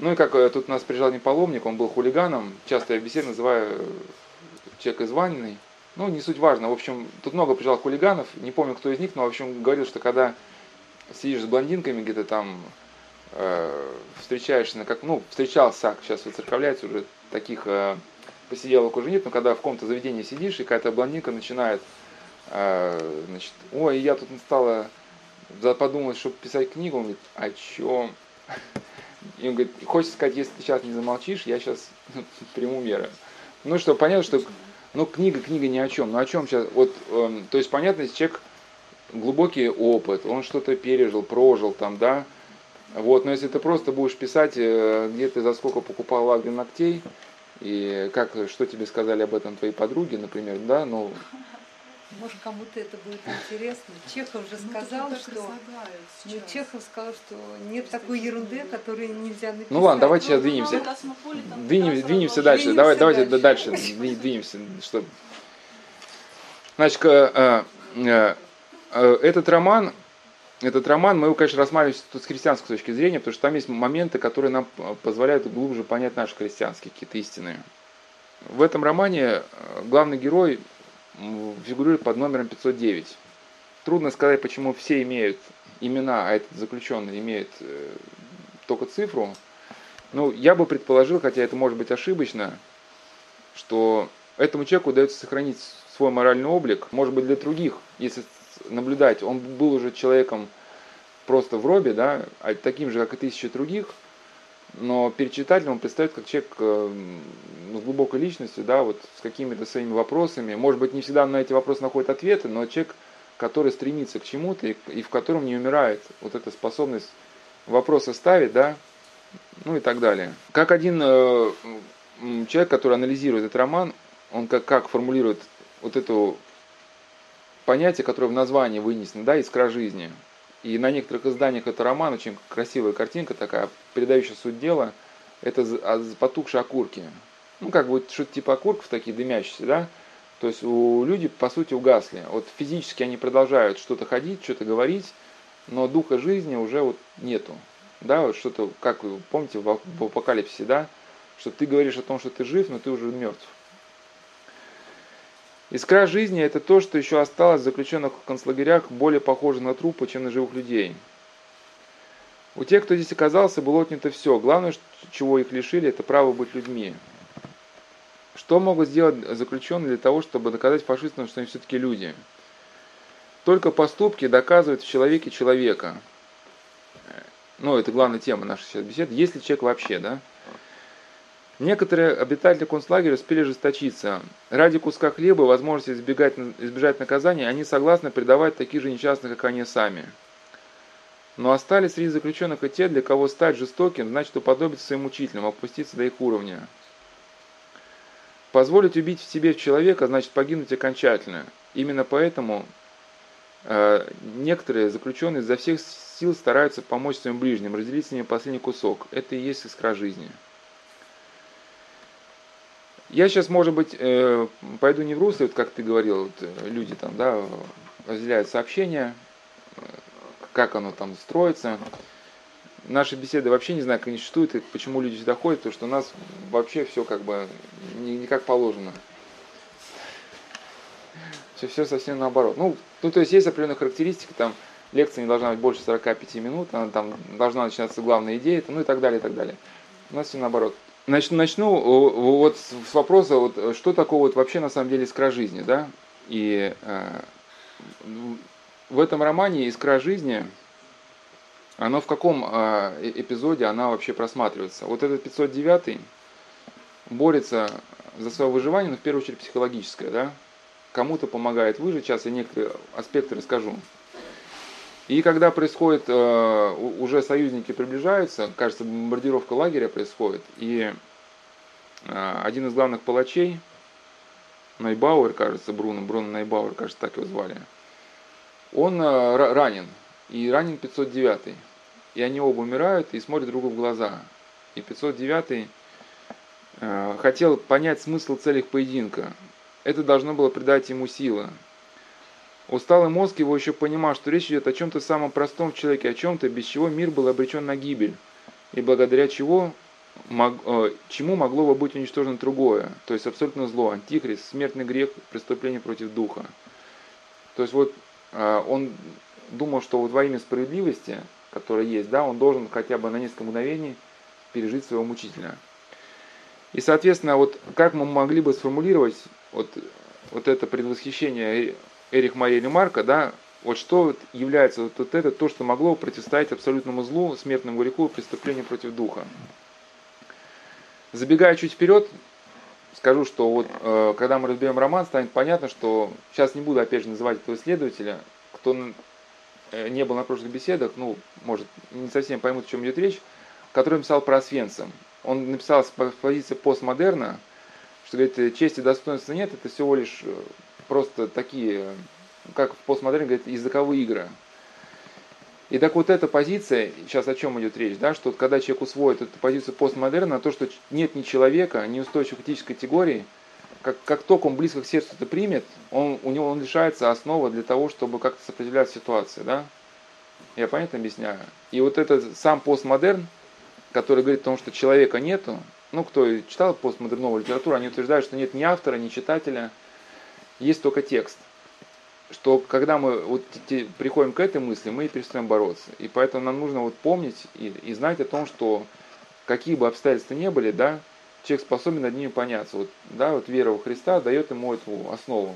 Ну и как э, тут нас приезжал не паломник, он был хулиганом, часто я в называю э, человек из Ваниной. Ну, не суть важно. В общем, тут много приезжал хулиганов, не помню, кто из них, но, в общем, говорил, что когда сидишь с блондинками где-то там, э, встречаешься, как, ну, встречался, сейчас выцерковляется уже, таких э, посиделок уже нет, но когда в каком-то заведении сидишь, и какая-то блондинка начинает, э, значит, ой, я тут стала подумать, чтобы писать книгу, он говорит, о чем? И он говорит, хочется сказать, если ты сейчас не замолчишь, я сейчас приму меры. Ну что, понятно, что ну, книга, книга ни о чем. Ну о чем сейчас? Вот, э, то есть понятно, если человек глубокий опыт, он что-то пережил, прожил там, да. Вот, но если ты просто будешь писать, э, где ты за сколько покупал лак для ногтей, и как, что тебе сказали об этом твои подруги, например, да, ну, может, кому-то это будет интересно. Чехов же ну, сказал, ну, что... Ну, Чехов сказал, что нет такой ерунды, которую нельзя написать. Ну ладно, давайте сейчас двинемся. Двинем, двинемся дальше. Двинемся Давай, давайте дальше, дальше двинемся. Что... Значит, э, э, э, этот роман, этот роман, мы его, конечно, рассматриваем тут с христианской точки зрения, потому что там есть моменты, которые нам позволяют глубже понять наши христианские какие-то истины. В этом романе главный герой фигурирует под номером 509. Трудно сказать, почему все имеют имена, а этот заключенный имеет э, только цифру. Ну, я бы предположил, хотя это может быть ошибочно, что этому человеку удается сохранить свой моральный облик, может быть, для других, если наблюдать, он был уже человеком просто в робе, да, а таким же, как и тысячи других – но перед читателем он предстает как человек э, с глубокой личностью, да, вот с какими-то своими вопросами. Может быть, не всегда на эти вопросы находит ответы, но человек, который стремится к чему-то и, и в котором не умирает вот эта способность вопросы ставить, да, ну и так далее. Как один э, человек, который анализирует этот роман, он как, как формулирует вот это понятие, которое в названии вынесено, да, искра жизни. И на некоторых изданиях это роман, очень красивая картинка такая, передающая суть дела, это а, потухшие окурки. Ну, как бы что-то типа окурков такие дымящиеся, да, то есть у люди, по сути, угасли. Вот физически они продолжают что-то ходить, что-то говорить, но духа жизни уже вот нету. Да, вот что-то, как вы помните в, в апокалипсисе, да, что ты говоришь о том, что ты жив, но ты уже мертв. Искра жизни – это то, что еще осталось в заключенных в концлагерях, более похоже на трупы, чем на живых людей. У тех, кто здесь оказался, было отнято все. Главное, чего их лишили, это право быть людьми. Что могут сделать заключенные для того, чтобы доказать фашистам, что они все-таки люди? Только поступки доказывают в человеке человека. Ну, это главная тема нашей беседы. Есть ли человек вообще, да? Некоторые обитатели концлагеря успели жесточиться. Ради куска хлеба и возможности избегать, избежать наказания, они согласны предавать таких же несчастных, как они сами. Но остались среди заключенных и те, для кого стать жестоким, значит уподобиться своим учителям, опуститься до их уровня. Позволить убить в себе человека, значит погибнуть окончательно. Именно поэтому э, некоторые заключенные изо всех сил стараются помочь своим ближним, разделить с ними последний кусок. Это и есть искра жизни. Я сейчас, может быть, э, пойду не в русло, вот как ты говорил, вот, э, люди там, да, разделяют сообщения, э, как оно там строится. Наши беседы вообще не знаю, как они существуют, и почему люди сюда ходят, потому что у нас вообще все как бы не, не положено. Все, все совсем наоборот. Ну, ну, то есть есть определенная характеристика, там лекция не должна быть больше 45 минут, она там должна начинаться главная идея, ну и так далее, и так далее. У нас все наоборот. Начну, начну вот с вопроса, вот, что такое вот вообще на самом деле искра жизни, да? И э, в этом романе «Искра жизни» оно в каком э, эпизоде она вообще просматривается? Вот этот 509 борется за свое выживание, но в первую очередь психологическое, да? Кому-то помогает выжить, сейчас я некоторые аспекты расскажу. И когда происходит, э, уже союзники приближаются, кажется, бомбардировка лагеря происходит, и э, один из главных палачей, Найбауэр, кажется, Бруно, Бруно Найбауэр, кажется, так его звали, он э, ранен, и ранен 509 И они оба умирают и смотрят другу в глаза. И 509 хотел понять смысл целей поединка. Это должно было придать ему силы. Усталый мозг его еще понимал, что речь идет о чем-то самом простом в человеке, о чем-то, без чего мир был обречен на гибель, и благодаря чего, мог, э, чему могло бы быть уничтожено другое, то есть абсолютно зло, антихрист, смертный грех, преступление против духа. То есть вот э, он думал, что вот во имя справедливости, которая есть, да, он должен хотя бы на несколько мгновений пережить своего мучителя. И, соответственно, вот как мы могли бы сформулировать вот, вот это предвосхищение Эрих Мария Ремарка, да, вот что является вот, вот это, то, что могло противостоять абсолютному злу, смертному греху, преступлению против духа. Забегая чуть вперед, скажу, что вот э, когда мы разберем роман, станет понятно, что сейчас не буду опять же называть этого исследователя, кто э, не был на прошлых беседах, ну, может, не совсем поймут, о чем идет речь, который написал про Освенцим. Он написал с позиции постмодерна, что говорит, чести и достоинства нет, это всего лишь э, просто такие, как в постмодерне говорят, языковые игры. И так вот эта позиция, сейчас о чем идет речь, да, что когда человек усвоит эту позицию постмодерна, то, что нет ни человека, ни устойчивой этической категории, как, как только он близко к сердцу это примет, он, у него он лишается основы для того, чтобы как-то сопротивляться ситуации, да? Я понятно объясняю? И вот этот сам постмодерн, который говорит о том, что человека нету, ну, кто читал постмодерновую литературу, они утверждают, что нет ни автора, ни читателя – есть только текст. Что когда мы вот приходим к этой мысли, мы перестаем бороться. И поэтому нам нужно вот помнить и, и знать о том, что какие бы обстоятельства ни были, да, человек способен над ними поняться. Вот, да, вот вера во Христа дает ему эту основу.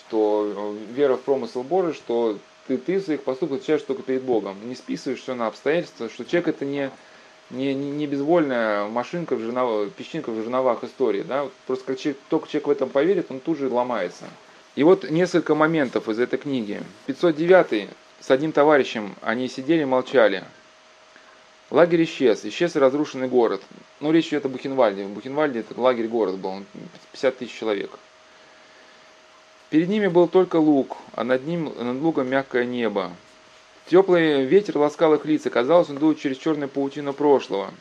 Что э, вера в промысел Божий, что ты, ты своих поступках отвечаешь только перед Богом. Не списываешь все на обстоятельства, что человек это не, не, не, не безвольная машинка в жернов, песчинка в жерновах истории. Да? Просто как человек, только человек в этом поверит, он тут же ломается. И вот несколько моментов из этой книги. 509 с одним товарищем они сидели молчали. Лагерь исчез, исчез разрушенный город. Ну, речь идет о Бухенвальде. В Бухенвальде это лагерь город был, 50 тысяч человек. Перед ними был только луг, а над ним, над лугом мягкое небо. Теплый ветер ласкал их лица, казалось, он дует через черную паутину прошлого.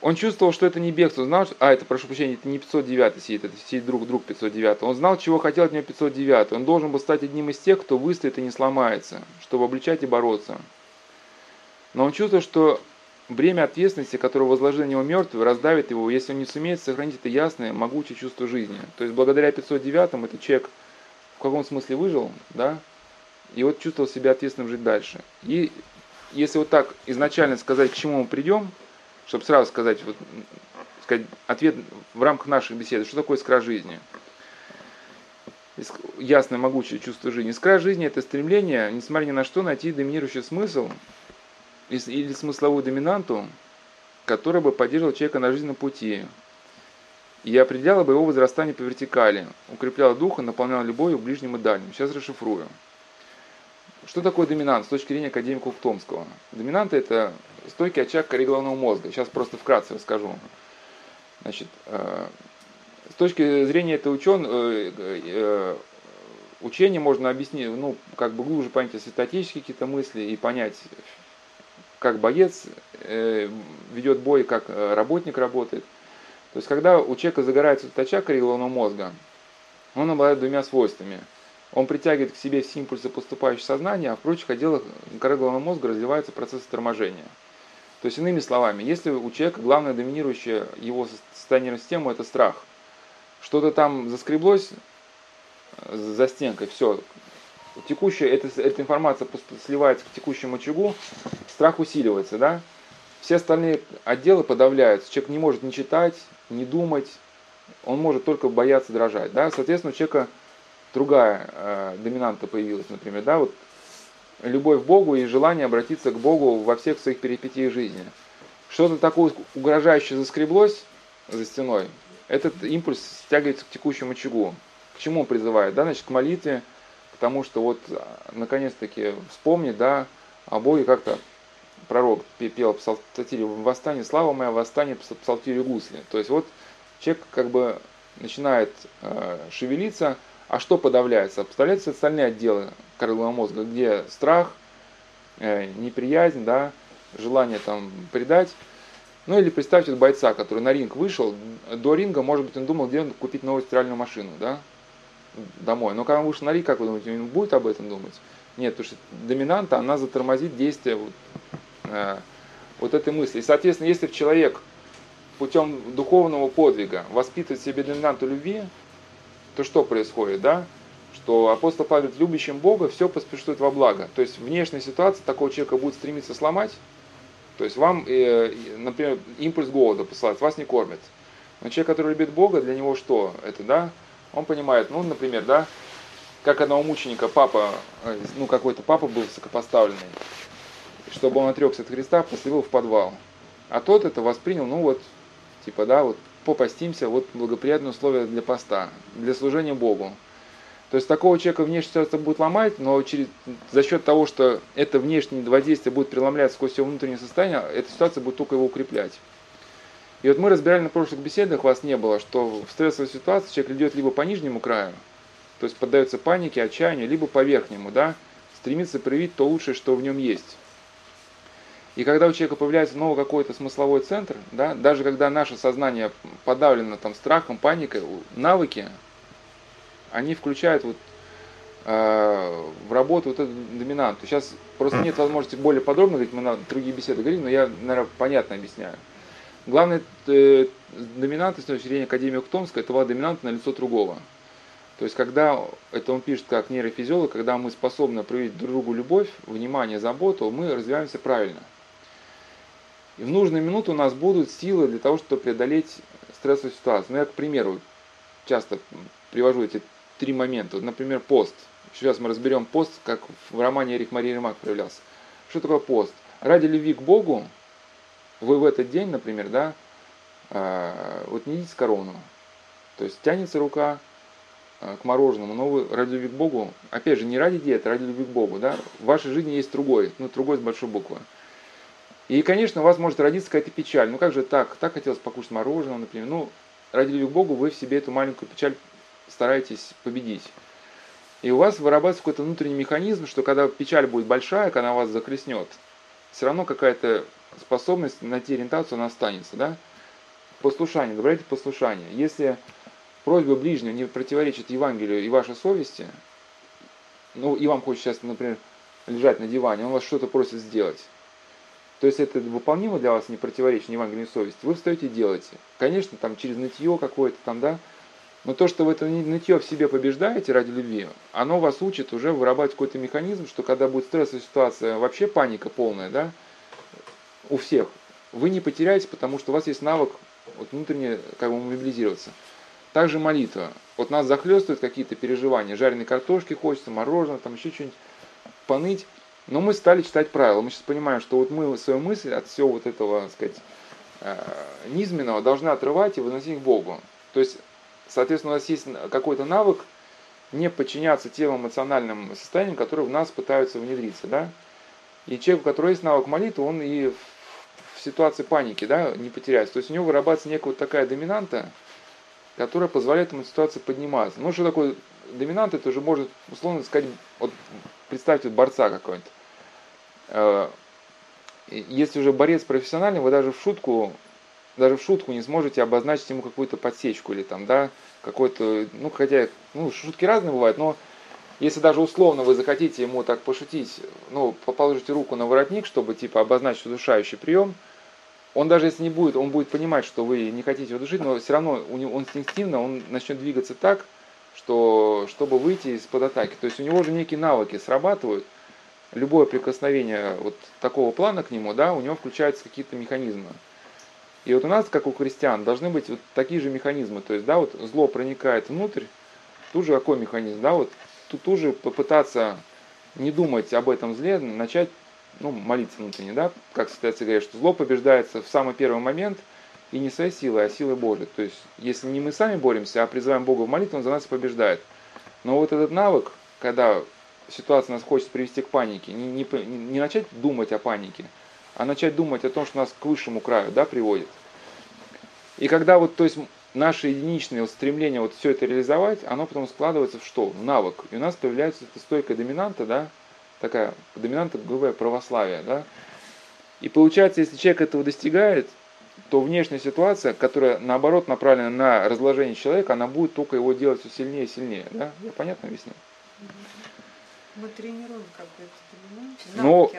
Он чувствовал, что это не бегство, знал, а, это, прошу прощения, это не 509 сидит, это сидит друг, друг 509. Он знал, чего хотел от него 509. Он должен был стать одним из тех, кто выстоит и не сломается, чтобы обличать и бороться. Но он чувствовал, что бремя ответственности, которое возложил на него мертвый, раздавит его, если он не сумеет сохранить это ясное, могучее чувство жизни. То есть благодаря 509 этот человек в каком смысле выжил, да, и вот чувствовал себя ответственным жить дальше. И если вот так изначально сказать, к чему мы придем, чтобы сразу сказать, вот, сказать ответ в рамках нашей беседы, что такое искра жизни. Ясное, могучее чувство жизни. Искра жизни – это стремление, несмотря ни на что, найти доминирующий смысл или смысловую доминанту, которая бы поддерживала человека на жизненном пути и определяла бы его возрастание по вертикали, укрепляла духа, наполняла любовью ближним и дальним. Сейчас расшифрую. Что такое доминант с точки зрения академика Ухтомского? Доминант – это стойкий очаг коры головного мозга. Сейчас просто вкратце расскажу. Значит, э, с точки зрения этого учен, э, э, учения можно объяснить, ну, как бы глубже понять святотеческие какие-то мысли и понять, как боец э, ведет бой, как э, работник работает. То есть, когда у человека загорается этот очаг коры головного мозга, он обладает двумя свойствами – он притягивает к себе все импульсы, поступающие в сознание, а в прочих отделах коры головного мозга развивается процесс торможения. То есть, иными словами, если у человека главное доминирующее его состояние системы – это страх, что-то там заскреблось э, за стенкой, все, текущая, эта, эта информация сливается к текущему очагу, страх усиливается, да? Все остальные отделы подавляются, человек не может ни читать, ни думать, он может только бояться дрожать, да? Соответственно, у человека другая э, доминанта появилась, например, да, вот любовь к Богу и желание обратиться к Богу во всех своих перипетиях жизни. Что-то такое угрожающее заскреблось за стеной, этот импульс стягивается к текущему очагу. К чему он призывает? Да, значит, к молитве, к тому, что вот наконец-таки вспомнить, да, о Боге как-то пророк пел в псалтире «Восстание, слава моя, восстание в псалтире гусли». То есть вот человек как бы начинает э, шевелиться, а что подавляется? Подавляются остальные отделы коры мозга, где страх, э, неприязнь, да, желание там предать. Ну или представьте бойца, который на ринг вышел, до ринга, может быть, он думал, где купить новую стиральную машину, да, домой. Но когда он вышел на ринг, как вы думаете, он будет об этом думать? Нет, потому что доминанта, она затормозит действие вот, э, вот этой мысли. И, соответственно, если человек путем духовного подвига воспитывает в себе доминанту любви, то что происходит, да? Что апостол Павел говорит, любящим Бога все поспешит во благо. То есть внешняя ситуация такого человека будет стремиться сломать. То есть вам, э, например, импульс голода посылать, вас не кормят. Но человек, который любит Бога, для него что? Это, да? Он понимает, ну, например, да, как одного мученика папа, э, ну, какой-то папа был высокопоставленный, чтобы он отрекся от Христа, посылил в подвал. А тот это воспринял, ну вот, типа, да, вот попастимся, вот благоприятные условия для поста, для служения Богу. То есть такого человека внешняя ситуация будет ломать, но через, за счет того, что это внешнее воздействие будет преломляться сквозь его внутреннее состояние, эта ситуация будет только его укреплять. И вот мы разбирали на прошлых беседах, вас не было, что в стрессовой ситуации человек идет либо по нижнему краю, то есть поддается панике, отчаянию, либо по верхнему, да, стремится проявить то лучшее, что в нем есть. И когда у человека появляется новый какой-то смысловой центр, да, даже когда наше сознание подавлено там, страхом, паникой, навыки, они включают вот, э, в работу вот эту доминанту. Сейчас просто нет возможности более подробно говорить, мы на другие беседы говорим, но я, наверное, понятно объясняю. Главное, э, доминанта с точки зрения Академии Ухтомска, это была доминанта на лицо другого. То есть, когда, это он пишет как нейрофизиолог, когда мы способны проявить друг другу любовь, внимание, заботу, мы развиваемся правильно. И в нужную минуту у нас будут силы для того, чтобы преодолеть стрессовую ситуацию. Ну, я, к примеру, часто привожу эти три момента. Например, пост. Сейчас мы разберем пост, как в романе Эрих Мария Ремак проявлялся. Что такое пост? Ради любви к Богу вы в этот день, например, да, э, вот не едите коровну. То есть тянется рука э, к мороженому, но вы ради любви к Богу, опять же, не ради диеты, а ради любви к Богу, да, в вашей жизни есть другой, ну, другой с большой буквы. И, конечно, у вас может родиться какая-то печаль. Ну как же так? Так хотелось покушать мороженое, например. Ну, ради любви к Богу, вы в себе эту маленькую печаль стараетесь победить. И у вас вырабатывается какой-то внутренний механизм, что когда печаль будет большая, когда вас захлестнет, все равно какая-то способность найти ориентацию, она останется. Да? Послушание, добавляйте послушание. Если просьба ближнего не противоречит Евангелию и вашей совести, ну и вам хочется сейчас, например, лежать на диване, он вас что-то просит сделать. То есть это выполнимо для вас, не противоречит Евангелию и совести, вы встаете и делаете. Конечно, там через нытье какое-то там, да, но то, что вы это нытье в себе побеждаете ради любви, оно вас учит уже вырабатывать какой-то механизм, что когда будет стрессовая ситуация, вообще паника полная, да, у всех, вы не потеряете, потому что у вас есть навык вот внутренне как бы мобилизироваться. Также молитва. Вот нас захлестывают какие-то переживания. Жареной картошки хочется, мороженое, там еще что-нибудь поныть. Но мы стали читать правила. Мы сейчас понимаем, что вот мы свою мысль от всего вот этого, так сказать, э, низменного должны отрывать и выносить к Богу. То есть, соответственно, у нас есть какой-то навык не подчиняться тем эмоциональным состояниям, которые в нас пытаются внедриться, да. И человек, у которого есть навык молитвы, он и в ситуации паники, да, не потеряется. То есть у него вырабатывается некая вот такая доминанта, которая позволяет ему ситуации подниматься. Ну, что такое доминант, это уже может, условно сказать, вот представьте борца какой-нибудь. Э, если уже борец профессиональный, вы даже в шутку, даже в шутку не сможете обозначить ему какую-то подсечку или там, да, какой-то, ну, хотя, ну, шутки разные бывают, но если даже условно вы захотите ему так пошутить, ну, положите руку на воротник, чтобы, типа, обозначить удушающий прием – он даже если не будет, он будет понимать, что вы не хотите его душить, но все равно у него, он инстинктивно он начнет двигаться так, что, чтобы выйти из-под атаки. То есть у него же некие навыки срабатывают. Любое прикосновение вот такого плана к нему, да, у него включаются какие-то механизмы. И вот у нас, как у крестьян, должны быть вот такие же механизмы. То есть, да, вот зло проникает внутрь, тут же какой механизм, да, вот тут, тут же попытаться не думать об этом зле, начать ну, молиться внутренне, да, как святая говорит, что зло побеждается в самый первый момент и не своей силой, а силой Божией. То есть, если не мы сами боремся, а призываем Бога в молитву, Он за нас побеждает. Но вот этот навык, когда ситуация нас хочет привести к панике, не, не, не начать думать о панике, а начать думать о том, что нас к высшему краю да, приводит. И когда вот, то есть, наше единичное вот стремление вот все это реализовать, оно потом складывается в что? В навык. И у нас появляется эта стойкая доминанта, да, такая доминанта, грубое православие, да. И получается, если человек этого достигает, то внешняя ситуация, которая наоборот направлена на разложение человека, она будет только его делать все сильнее и сильнее. Да? Я понятно объяснил? Мы тренируем как бы это ну,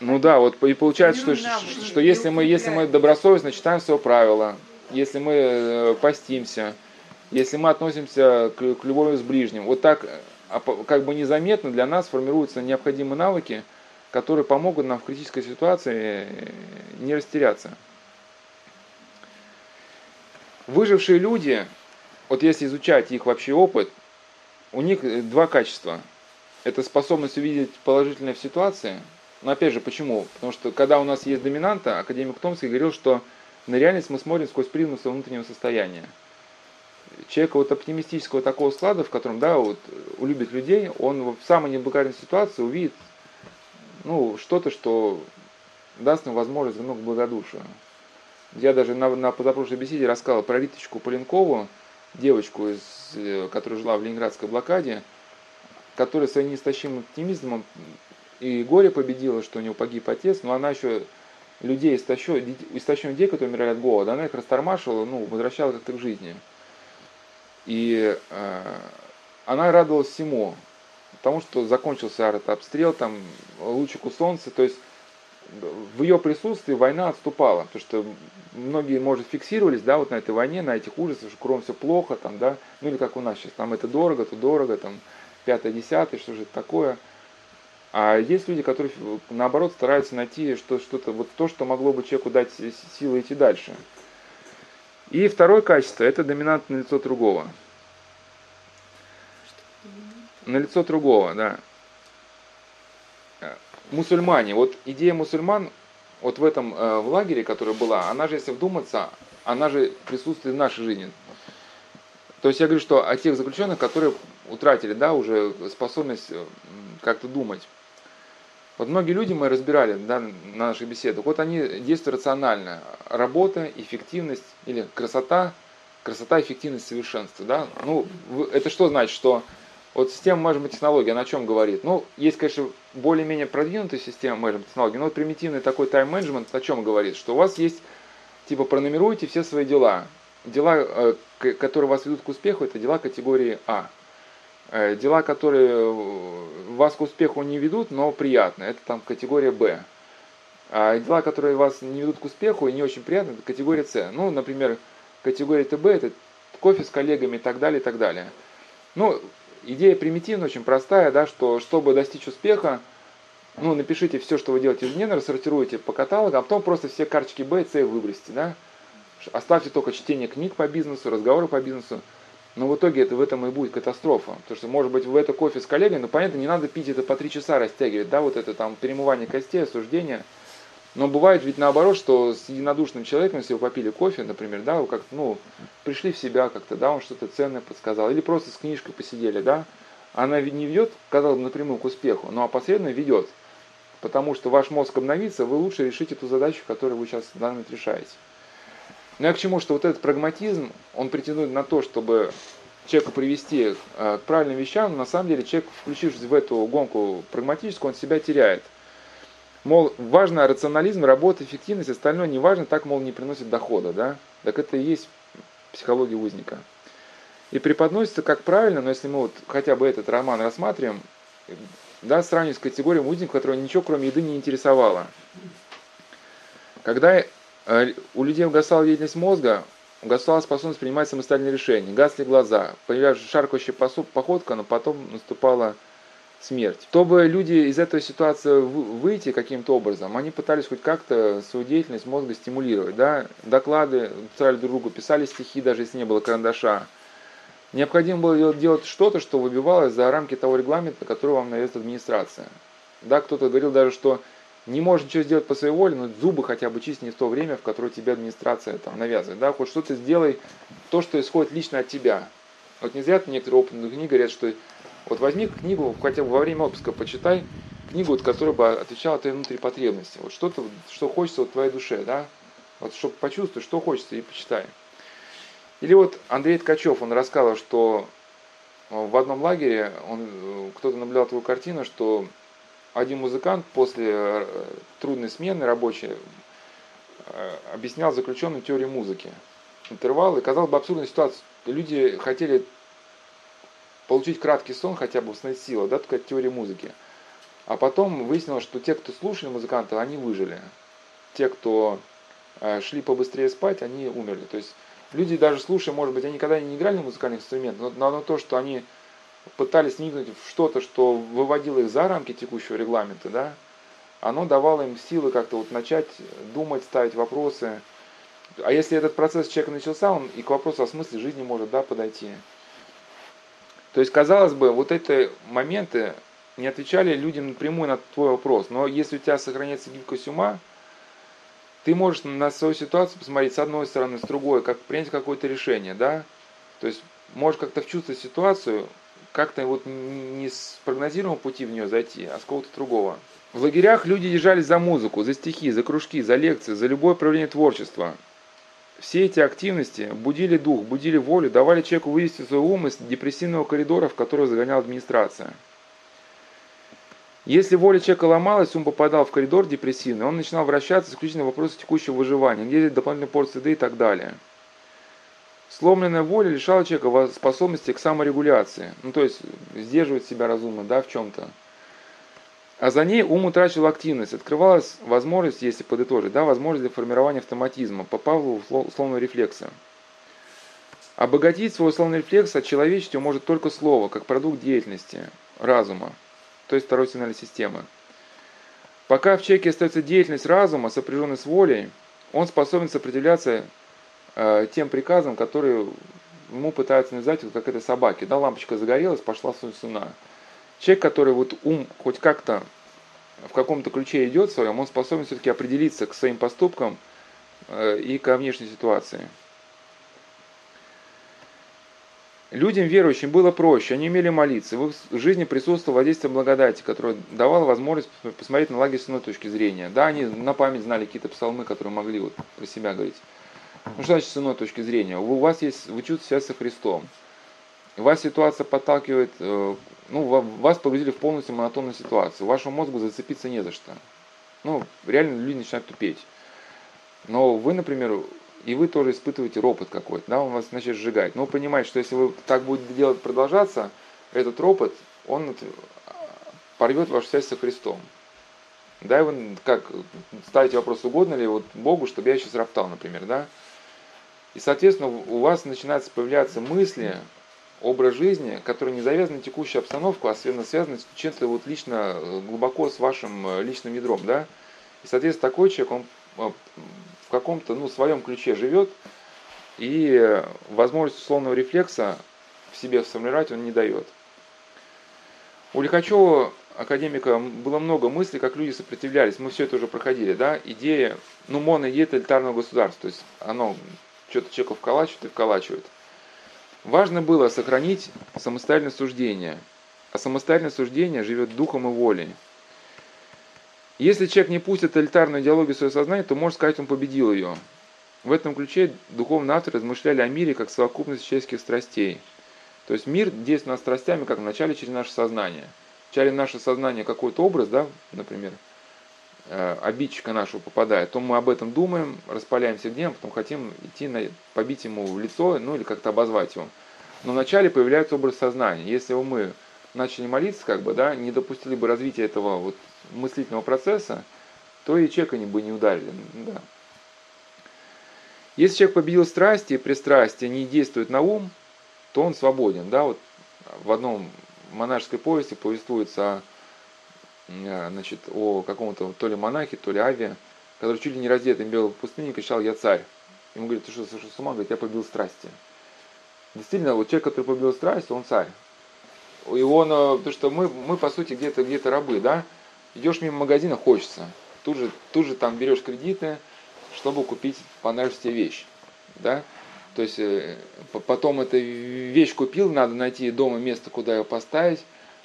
ну да, вот и получается, что, что, что если мы, если мы добросовестно читаем свое правило, если мы э, постимся, если мы относимся к, к любовью с ближним, вот так а как бы незаметно для нас формируются необходимые навыки, которые помогут нам в критической ситуации э, не растеряться. Выжившие люди, вот если изучать их вообще опыт, у них э, два качества. Это способность увидеть положительное в ситуации. Но опять же, почему? Потому что когда у нас есть доминанта, академик Томский говорил, что на реальность мы смотрим сквозь призму своего внутреннего состояния человека вот оптимистического такого склада, в котором, да, вот улюбит людей, он в самой неблагодарной ситуации увидит, ну, что-то, что даст ему возможность вернуть к благодушию. Я даже на, на позапрошлой беседе рассказал про Риточку Поленкову, девочку, из, э, которая жила в Ленинградской блокаде, которая своим неистощимым оптимизмом и горе победила, что у нее погиб отец, но она еще людей, истощенных людей, которые умирали от голода, она их растормашивала, ну, возвращала как-то к жизни. И э, она радовалась всему, потому что закончился артобстрел, там лучику солнца, то есть в ее присутствии война отступала, потому что многие, может, фиксировались, да, вот на этой войне, на этих ужасах, что кругом все плохо, там, да, ну или как у нас сейчас, там это дорого, то дорого, там, пятое, десятое, что же это такое. А есть люди, которые, наоборот, стараются найти что, что-то, вот то, что могло бы человеку дать силы идти дальше. И второе качество – это доминантное лицо другого. На лицо другого, да. Мусульмане. Вот идея мусульман вот в этом э, в лагере, которая была, она же, если вдуматься, она же присутствует в нашей жизни. То есть я говорю, что о тех заключенных, которые утратили, да, уже способность как-то думать. Вот многие люди мы разбирали да, на наших беседах, вот они действуют рационально. Работа, эффективность или красота, красота, эффективность, совершенство. Да? Ну, это что значит, что вот система менеджмент технологии, она о чем говорит? Ну, есть, конечно, более-менее продвинутая система менеджмент технологии, но вот примитивный такой тайм-менеджмент о чем говорит? Что у вас есть, типа, пронумеруйте все свои дела. Дела, э, которые вас ведут к успеху, это дела категории А. Э, дела, которые вас к успеху не ведут, но приятны, это там категория Б. А дела, которые вас не ведут к успеху и не очень приятны, это категория С. Ну, например, категория ТБ это кофе с коллегами и так далее, и так далее. Ну, идея примитивная, очень простая, да, что чтобы достичь успеха, ну, напишите все, что вы делаете ежедневно, рассортируйте по каталогам, а потом просто все карточки Б и С выбросьте, да. Оставьте только чтение книг по бизнесу, разговоры по бизнесу. Но в итоге это в этом и будет катастрофа. Потому что, может быть, в это кофе с коллегой, ну, понятно, не надо пить это по три часа растягивать, да, вот это там перемывание костей, осуждение. Но бывает ведь наоборот, что с единодушным человеком, если вы попили кофе, например, да, вы как-то, ну, пришли в себя как-то, да, он что-то ценное подсказал, или просто с книжкой посидели, да, она не ведет, казалось бы, напрямую к успеху, но опосредованно ведет. Потому что ваш мозг обновится, вы лучше решите ту задачу, которую вы сейчас в данный момент решаете. Но я к чему, что вот этот прагматизм, он претендует на то, чтобы человека привести э, к правильным вещам, но на самом деле человек, включившись в эту гонку прагматическую, он себя теряет. Мол, важно рационализм, работа, эффективность, остальное не важно, так, мол, не приносит дохода, да? Так это и есть психология узника. И преподносится как правильно, но если мы вот хотя бы этот роман рассматриваем, да, сравнивать с категорией узника, которого ничего кроме еды не интересовало. Когда у людей угасала деятельность мозга, угасала способность принимать самостоятельные решения, гасли глаза, появлялась шаркающая походка, но потом наступала смерть. Чтобы люди из этой ситуации выйти каким-то образом, они пытались хоть как-то свою деятельность мозга стимулировать. Да? Доклады писали друг другу, писали стихи, даже если не было карандаша. Необходимо было делать что-то, что выбивалось за рамки того регламента, который вам навесит администрация. Да, кто-то говорил даже, что не можешь ничего сделать по своей воле, но зубы хотя бы чисть не в то время, в которое тебе администрация там навязывает. Да? Хоть что-то сделай, то, что исходит лично от тебя. Вот не зря некоторые опытные книги говорят, что вот возьми книгу, хотя бы во время отпуска почитай, книгу, вот, которая бы отвечала твоей внутренней потребности. Вот что-то, что хочется вот твоей душе, да? Вот чтобы почувствовать, что хочется, и почитай. Или вот Андрей Ткачев, он рассказывал, что в одном лагере он, кто-то наблюдал твою картину, что один музыкант после э, трудной смены рабочей э, объяснял заключенным теорию музыки. Интервалы. Казалось бы, абсурдная ситуация. Люди хотели получить краткий сон, хотя бы установить силу, да, такая теория музыки. А потом выяснилось, что те, кто слушали музыканта, они выжили. Те, кто э, шли побыстрее спать, они умерли. То есть люди даже слушая, может быть, они никогда не играли на музыкальных инструментах, но, но то, что они пытались вникнуть в что-то, что выводило их за рамки текущего регламента, да, оно давало им силы как-то вот начать думать, ставить вопросы. А если этот процесс человека начался, он и к вопросу о смысле жизни может да, подойти. То есть, казалось бы, вот эти моменты не отвечали людям напрямую на твой вопрос. Но если у тебя сохраняется гибкость ума, ты можешь на свою ситуацию посмотреть с одной стороны, с другой, как принять какое-то решение, да? То есть, можешь как-то вчувствовать ситуацию, как-то вот не с прогнозируемого пути в нее зайти, а с какого-то другого. В лагерях люди держались за музыку, за стихи, за кружки, за лекции, за любое проявление творчества. Все эти активности будили дух, будили волю, давали человеку вывести свой ум из депрессивного коридора, в который загоняла администрация. Если воля человека ломалась, ум попадал в коридор депрессивный, он начинал вращаться исключительно в вопросы текущего выживания, где дополнительные порции еды и так далее. Сломленная воля лишала человека способности к саморегуляции, ну то есть сдерживать себя разумно, да, в чем-то. А за ней ум утрачивал активность, открывалась возможность, если подытожить, да, возможность для формирования автоматизма по Павлову условного рефлекса. Обогатить свой условный рефлекс от человечеству может только слово, как продукт деятельности, разума, то есть второй сигнальной системы. Пока в человеке остается деятельность разума, сопряженная с волей, он способен сопротивляться тем приказам, которые ему пытаются навязать, вот как этой собаке. Да, лампочка загорелась, пошла сuna. Человек, который вот ум хоть как-то в каком-то ключе идет своем, он способен все-таки определиться к своим поступкам э, и ко внешней ситуации. Людям верующим было проще, они умели молиться. В их жизни присутствовало воздействие благодати, которое давало возможность посмотреть на лагерь с иной точки зрения. Да, они на память знали какие-то псалмы, которые могли вот про себя говорить. Ну что значит с иной точки зрения? У вас есть, вы чувствуете себя со Христом. Вас ситуация подталкивает, э, ну, вас погрузили в полностью монотонную ситуацию. Вашему мозгу зацепиться не за что. Ну, реально люди начинают тупеть. Но вы, например, и вы тоже испытываете ропот какой-то, да, он вас начнет сжигать. Но понимаете, что если вы так будете делать продолжаться, этот ропот, он порвет вашу связь со Христом. Да, и вы как ставите вопрос, угодно ли вот Богу, чтобы я сейчас роптал, например, да? И, соответственно, у вас начинаются появляться мысли, образ жизни, который не завязан на текущую обстановку, а связан с чем-то вот лично, э, глубоко с вашим э, личным ядром, да? И, соответственно, такой человек, он э, в каком-то, ну, своем ключе живет, и возможность условного рефлекса в себе сформировать он не дает. У Лихачева, академика, было много мыслей, как люди сопротивлялись. Мы все это уже проходили, да? Идея, ну, моноидея тоталитарного государства. То есть оно что-то человека вколачивает и вколачивает. Важно было сохранить самостоятельное суждение. А самостоятельное суждение живет духом и волей. Если человек не пустит тоталитарную идеологию в свое сознание, то можно сказать, он победил ее. В этом ключе духовные авторы размышляли о мире как совокупность человеческих страстей. То есть мир действует над страстями, как вначале через наше сознание. Вначале наше сознание какой-то образ, да, например, обидчика нашего попадает, то мы об этом думаем, распаляемся гневом, потом хотим идти на, побить ему в лицо, ну или как-то обозвать его. Но вначале появляется образ сознания. Если мы начали молиться, как бы, да, не допустили бы развития этого вот мыслительного процесса, то и человека не бы не ударили. Да. Если человек победил страсти и пристрастия, не действует на ум, то он свободен. Да? Вот в одном монашеской повести повествуется э, значит, о каком-то то ли монахе, то ли авиа, который чуть ли не раздетый бегал в пустыне кричал «Я царь». Ему говорит, ты что, сошел с ума? Говорит, я побил страсти. Действительно, вот человек, который побил страсть, он царь. И он, э, потому что мы, мы по сути где-то где рабы, да? Идешь мимо магазина, хочется. Тут же, тут же там берешь кредиты, чтобы купить понравившуюся вещь. Да? То есть э, потом эту вещь купил, надо найти дома место, куда ее поставить.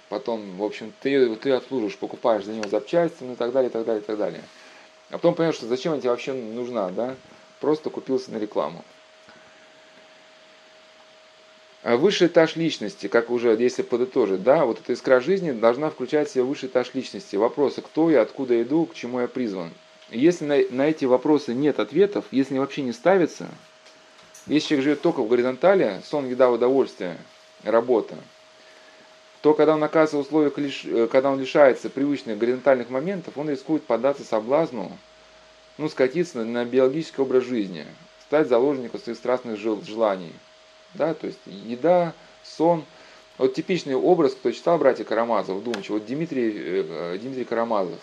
Потом, в общем, ты, ты обслуживаешь, покупаешь за него запчасти, ну и так далее, и так далее, и так далее. А потом понимаешь, что зачем она тебе вообще нужна, да? Просто купился на рекламу. А высший этаж личности, как уже, если подытожить, да, вот эта искра жизни должна включать в себя высший этаж личности. Вопросы, кто я, откуда иду, к чему я призван. Если на, на эти вопросы нет ответов, если они вообще не ставятся, если человек живет только в горизонтали, сон, еда, удовольствие, работа, то когда он оказывается в условиях, э, когда он лишается привычных горизонтальных моментов, он рискует податься соблазну, ну, скатиться на биологический образ жизни, стать заложником своих страстных желаний – да, то есть еда, сон. Вот типичный образ, кто читал братья Карамазов, вдумчиво, вот Дмитрий, э, Дмитрий Карамазов,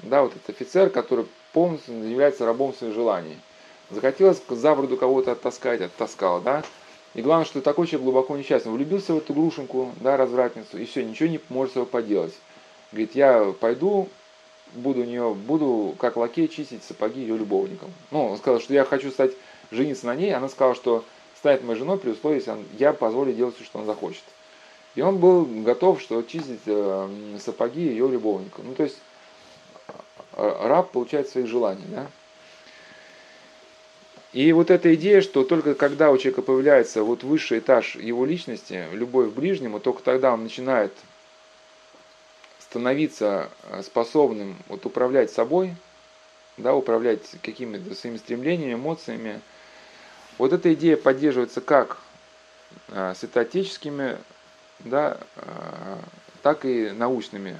да, вот этот офицер, который полностью является рабом своих желаний. Захотелось за бороду кого-то оттаскать, оттаскал, да, и главное, что такой человек глубоко несчастный. Влюбился в эту грушеньку, да, развратницу, и все, ничего не может с поделать. Говорит, я пойду, буду у нее, буду как лакей чистить сапоги ее любовникам. Ну, он сказал, что я хочу стать, жениться на ней, она сказала, что станет моей женой при условии, если я позволю делать все, что он захочет. И он был готов, что чистить э, сапоги ее любовника. Ну, то есть э, раб получает свои желания, да? И вот эта идея, что только когда у человека появляется вот высший этаж его личности, любовь к ближнему, только тогда он начинает становиться э, способным вот управлять собой, да, управлять какими-то своими стремлениями, эмоциями, вот эта идея поддерживается как э, святоотеческими, да, э, так и научными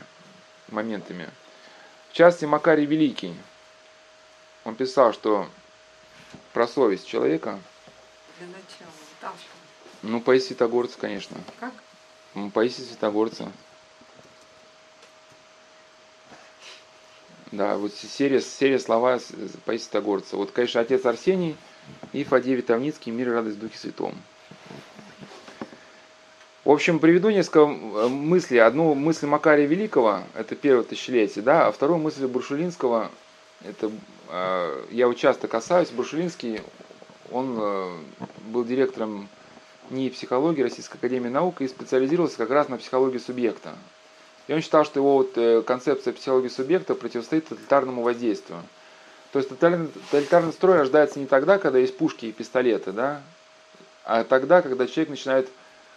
моментами. В частности, Макарий Великий, он писал, что про совесть человека... Для начала, там? Ну, Паисий Святогорца, конечно. Как? Ну, Паисий Святогорца. Да, вот серия, серия слова Паисия Святогорца. Вот, конечно, отец Арсений – и Фадея Витовницкий «Мир и радость в Духе Святом». В общем, приведу несколько э, мыслей. Одну мысль Макария Великого, это первое тысячелетие, да, а вторую мысль Буршулинского, это э, я его часто касаюсь. Буршулинский, он э, был директором НИИ психологии Российской Академии Наук и специализировался как раз на психологии субъекта. И он считал, что его вот э, концепция психологии субъекта противостоит тоталитарному воздействию. То есть тоталитарный строй рождается не тогда, когда есть пушки и пистолеты, да, а тогда, когда человек начинает,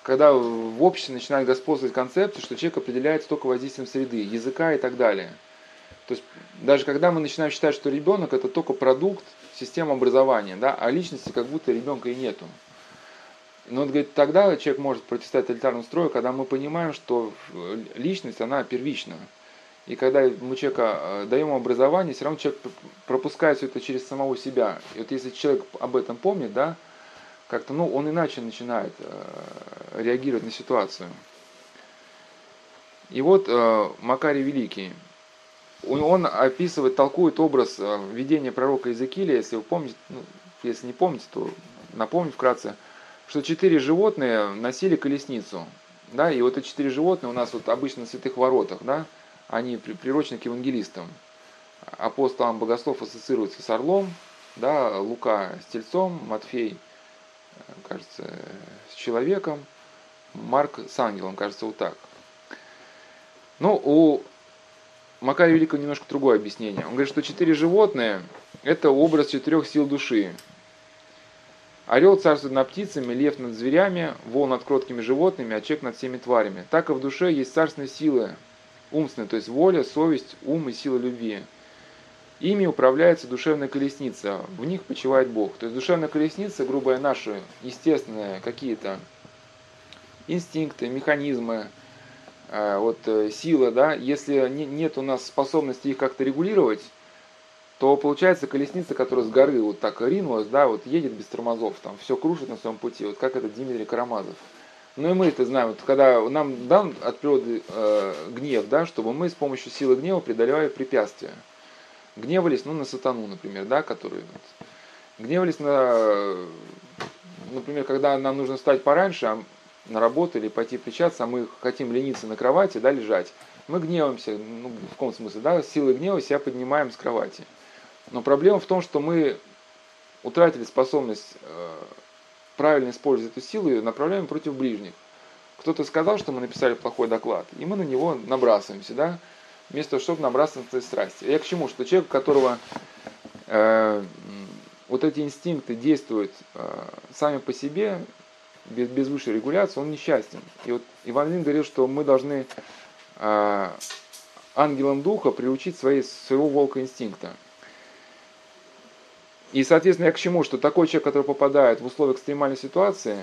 когда в обществе начинает господствовать концепция, что человек определяется только воздействием среды, языка и так далее. То есть даже когда мы начинаем считать, что ребенок это только продукт системы образования, да, а личности как будто ребенка и нету. Но он говорит, тогда человек может противостоять тоталитарному строю, когда мы понимаем, что личность, она первична. И когда мы человека э, даем образование, все равно человек пропускает все это через самого себя. И вот если человек об этом помнит, да, как-то, ну, он иначе начинает э, реагировать на ситуацию. И вот э, Макарий Великий, он, описывает, толкует образ э, видения пророка Иезекииля, если вы помните, ну, если не помните, то напомню вкратце, что четыре животные носили колесницу, да, и вот эти четыре животные у нас вот обычно на святых воротах, да, они приурочены к евангелистам. Апостолом богослов ассоциируется с орлом, да, Лука с тельцом, Матфей – кажется, с человеком, Марк с ангелом, кажется, вот так. Ну, у Макария Великого немножко другое объяснение. Он говорит, что четыре животные – это образ четырех сил души. Орел царствует над птицами, лев над зверями, вол над кроткими животными, а человек над всеми тварями. Так и в душе есть царственные силы, умственные, то есть воля, совесть, ум и сила любви. Ими управляется душевная колесница, в них почивает Бог. То есть душевная колесница, грубая наши, естественные какие-то инстинкты, механизмы, вот э, сила, да, если нет у нас способности их как-то регулировать, то получается колесница, которая с горы вот так ринулась, да, вот едет без тормозов, там все крушит на своем пути, вот как этот Дмитрий Карамазов. Ну и мы это знаем, вот когда нам дан от природы э, гнев, да, чтобы мы с помощью силы гнева преодолевали препятствия. Гневались, ну, на сатану, например, да, который вот, гневались на, например, когда нам нужно встать пораньше, а на работу или пойти встречаться, а мы хотим лениться на кровати, да, лежать, мы гневаемся, ну, в каком смысле, да, силой гнева себя поднимаем с кровати. Но проблема в том, что мы утратили способность э, правильно использовать эту силу и направляем против ближних. Кто-то сказал, что мы написали плохой доклад, и мы на него набрасываемся, да, вместо того, чтобы набраться на свои страсти. Я к чему? Что человек, у которого э, вот эти инстинкты действуют э, сами по себе, без, без высшей регуляции, он несчастен. И вот Иван Лин говорил, что мы должны э, ангелам духа приучить свои, своего волка инстинкта. И, соответственно, я к чему? Что такой человек, который попадает в условия экстремальной ситуации,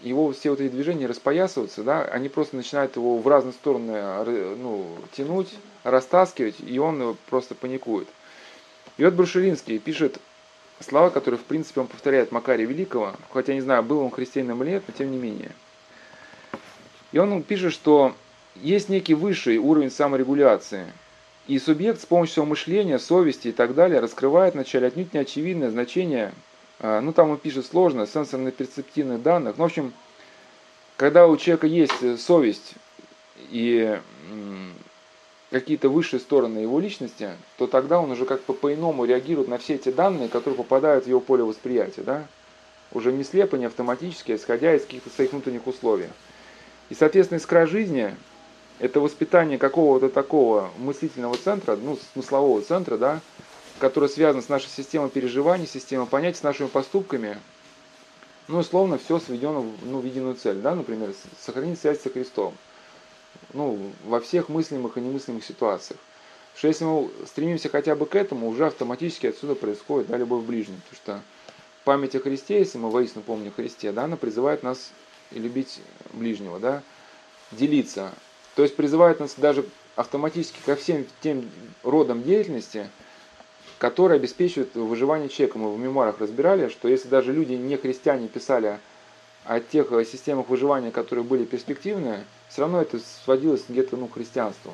его все вот эти движения распоясываются, да, они просто начинают его в разные стороны ну, тянуть, растаскивать, и он просто паникует. И вот Брушелинский пишет слова, которые, в принципе, он повторяет Макария Великого, хотя не знаю, был он христианином или нет, но тем не менее. И он пишет, что есть некий высший уровень саморегуляции, и субъект с помощью своего мышления, совести и так далее раскрывает вначале отнюдь неочевидное значение а, ну там он пишет сложно, сенсорно-перцептивных данных. Ну, в общем, когда у человека есть совесть и какие-то высшие стороны его личности, то тогда он уже как-то по-иному реагирует на все эти данные, которые попадают в его поле восприятия. Да? Уже не слепо, не автоматически, а исходя из каких-то своих внутренних условий. И, соответственно, искра жизни – это воспитание какого-то такого мыслительного центра, ну, смыслового центра, да, которая связана с нашей системой переживаний, системой понятий, с нашими поступками, ну, условно, все сведено ну, в единую цель, да, например, сохранить связь со Христом, ну, во всех мыслимых и немыслимых ситуациях. Что если мы стремимся хотя бы к этому, уже автоматически отсюда происходит, да, любовь к ближнему, потому что память о Христе, если мы воистину помним о Христе, да, она призывает нас любить ближнего, да, делиться. То есть призывает нас даже автоматически ко всем тем родам деятельности, которые обеспечивают выживание человека. Мы в мемуарах разбирали, что если даже люди не христиане писали о тех системах выживания, которые были перспективные, все равно это сводилось где-то ну, к христианству.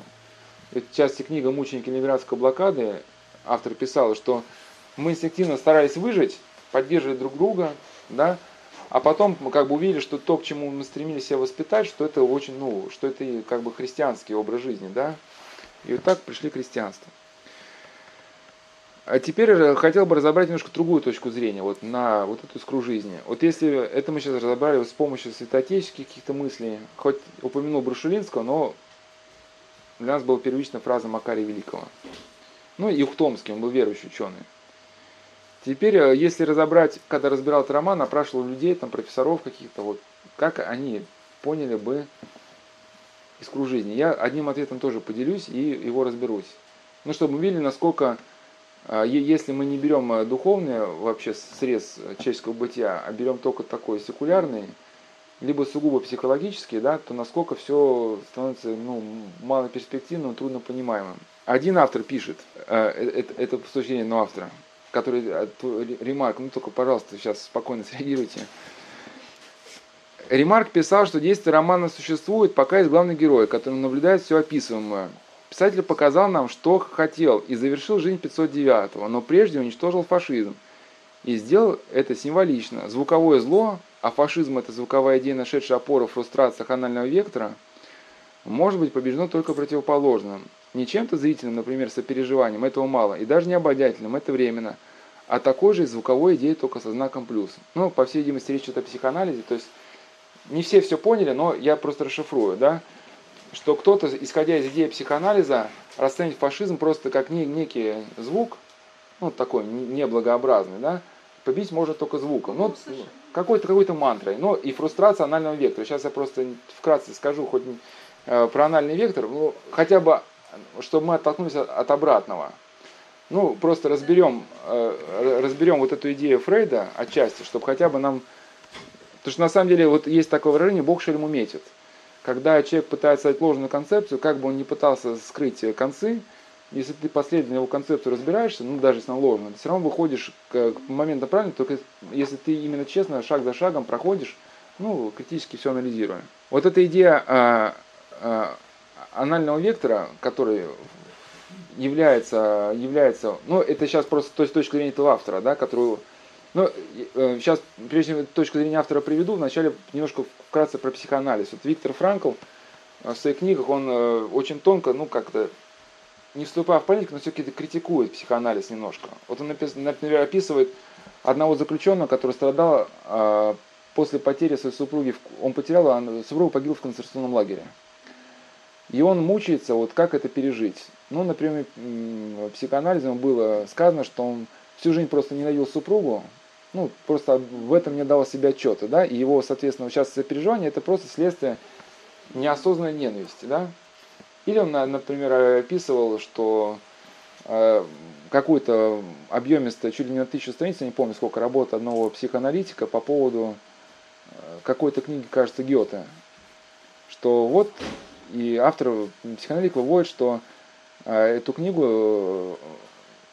В части книги «Мученики Ленинградской блокады» автор писал, что мы инстинктивно старались выжить, поддерживать друг друга, да, а потом мы как бы увидели, что то, к чему мы стремились себя воспитать, что это очень, ну, что это как бы христианский образ жизни, да, и вот так пришли к христианству. А теперь хотел бы разобрать немножко другую точку зрения вот на вот эту искру жизни. Вот если это мы сейчас разобрали вот с помощью святоотеческих каких-то мыслей, хоть упомянул Брушелинского, но для нас была первичная фраза Макария Великого. Ну и Ухтомский, он был верующий ученый. Теперь, э, если разобрать, когда разбирал этот роман, опрашивал людей, там, профессоров каких-то, вот, как они поняли бы искру жизни. Я одним ответом тоже поделюсь и его разберусь. Ну, чтобы мы видели, насколько, если мы не берем э, духовный вообще срез человеческого бытия, а берем только такой секулярный, либо сугубо психологический, да, то насколько все становится ну, малоперспективным, трудно понимаемым. Один автор пишет, это, это с точки зрения автора, который э, ремарк, ну только, пожалуйста, сейчас спокойно среагируйте. Ремарк писал, что действие романа существует, пока есть главный герой, который наблюдает все описываемое. Писатель показал нам, что хотел, и завершил жизнь 509-го, но прежде уничтожил фашизм. И сделал это символично. Звуковое зло, а фашизм это звуковая идея, нашедшая опору в фрустрациях анального вектора, может быть побеждено только противоположным. Не чем-то зрительным, например, сопереживанием, этого мало, и даже не обаятельным, это временно, а такой же звуковой идеей, только со знаком плюс. Ну, по всей видимости, речь идет о психоанализе, то есть не все все поняли, но я просто расшифрую, да, что кто-то, исходя из идеи психоанализа, расценит фашизм просто как не, некий звук, ну, такой неблагообразный, да, побить можно только звуком, ну, какой-то какой-то мантрой, но и фрустрация анального вектора. Сейчас я просто вкратце скажу хоть э, про анальный вектор, ну, хотя бы чтобы мы оттолкнулись от обратного. Ну, просто разберем, э, разберем вот эту идею Фрейда отчасти, чтобы хотя бы нам... Потому что на самом деле вот есть такое выражение «Бог шельму метит». Когда человек пытается дать ложную концепцию, как бы он ни пытался скрыть концы, если ты последовательно его концепцию разбираешься, ну даже если она ложная, все равно выходишь к, моменту правильно, только если ты именно честно, шаг за шагом проходишь, ну, критически все анализируя. Вот эта идея а, а, анального вектора, который является, является, ну это сейчас просто то есть, точка зрения этого автора, да, которую, ну сейчас, прежде чем точку зрения автора приведу, вначале немножко вкратце про психоанализ. Вот Виктор Франкл в своих книгах, он очень тонко, ну как-то, не вступая в политику, но все-таки критикует психоанализ немножко. Вот он, например, описывает одного заключенного, который страдал после потери своей супруги, он потерял, а супруга погибла в концентрационном лагере. И он мучается, вот как это пережить. Ну, например, психоанализом было сказано, что он всю жизнь просто ненавидел супругу, ну, просто в этом не дал себе отчета, да, и его, соответственно, сейчас переживание это просто следствие неосознанной ненависти, да. Или он, например, описывал, что э, какой-то объемистый, чуть ли не на тысячу страниц, я не помню, сколько работы одного психоаналитика по поводу э, какой-то книги, кажется, Гёте, что вот и автор, психоаналитик выводит, что э, эту книгу э,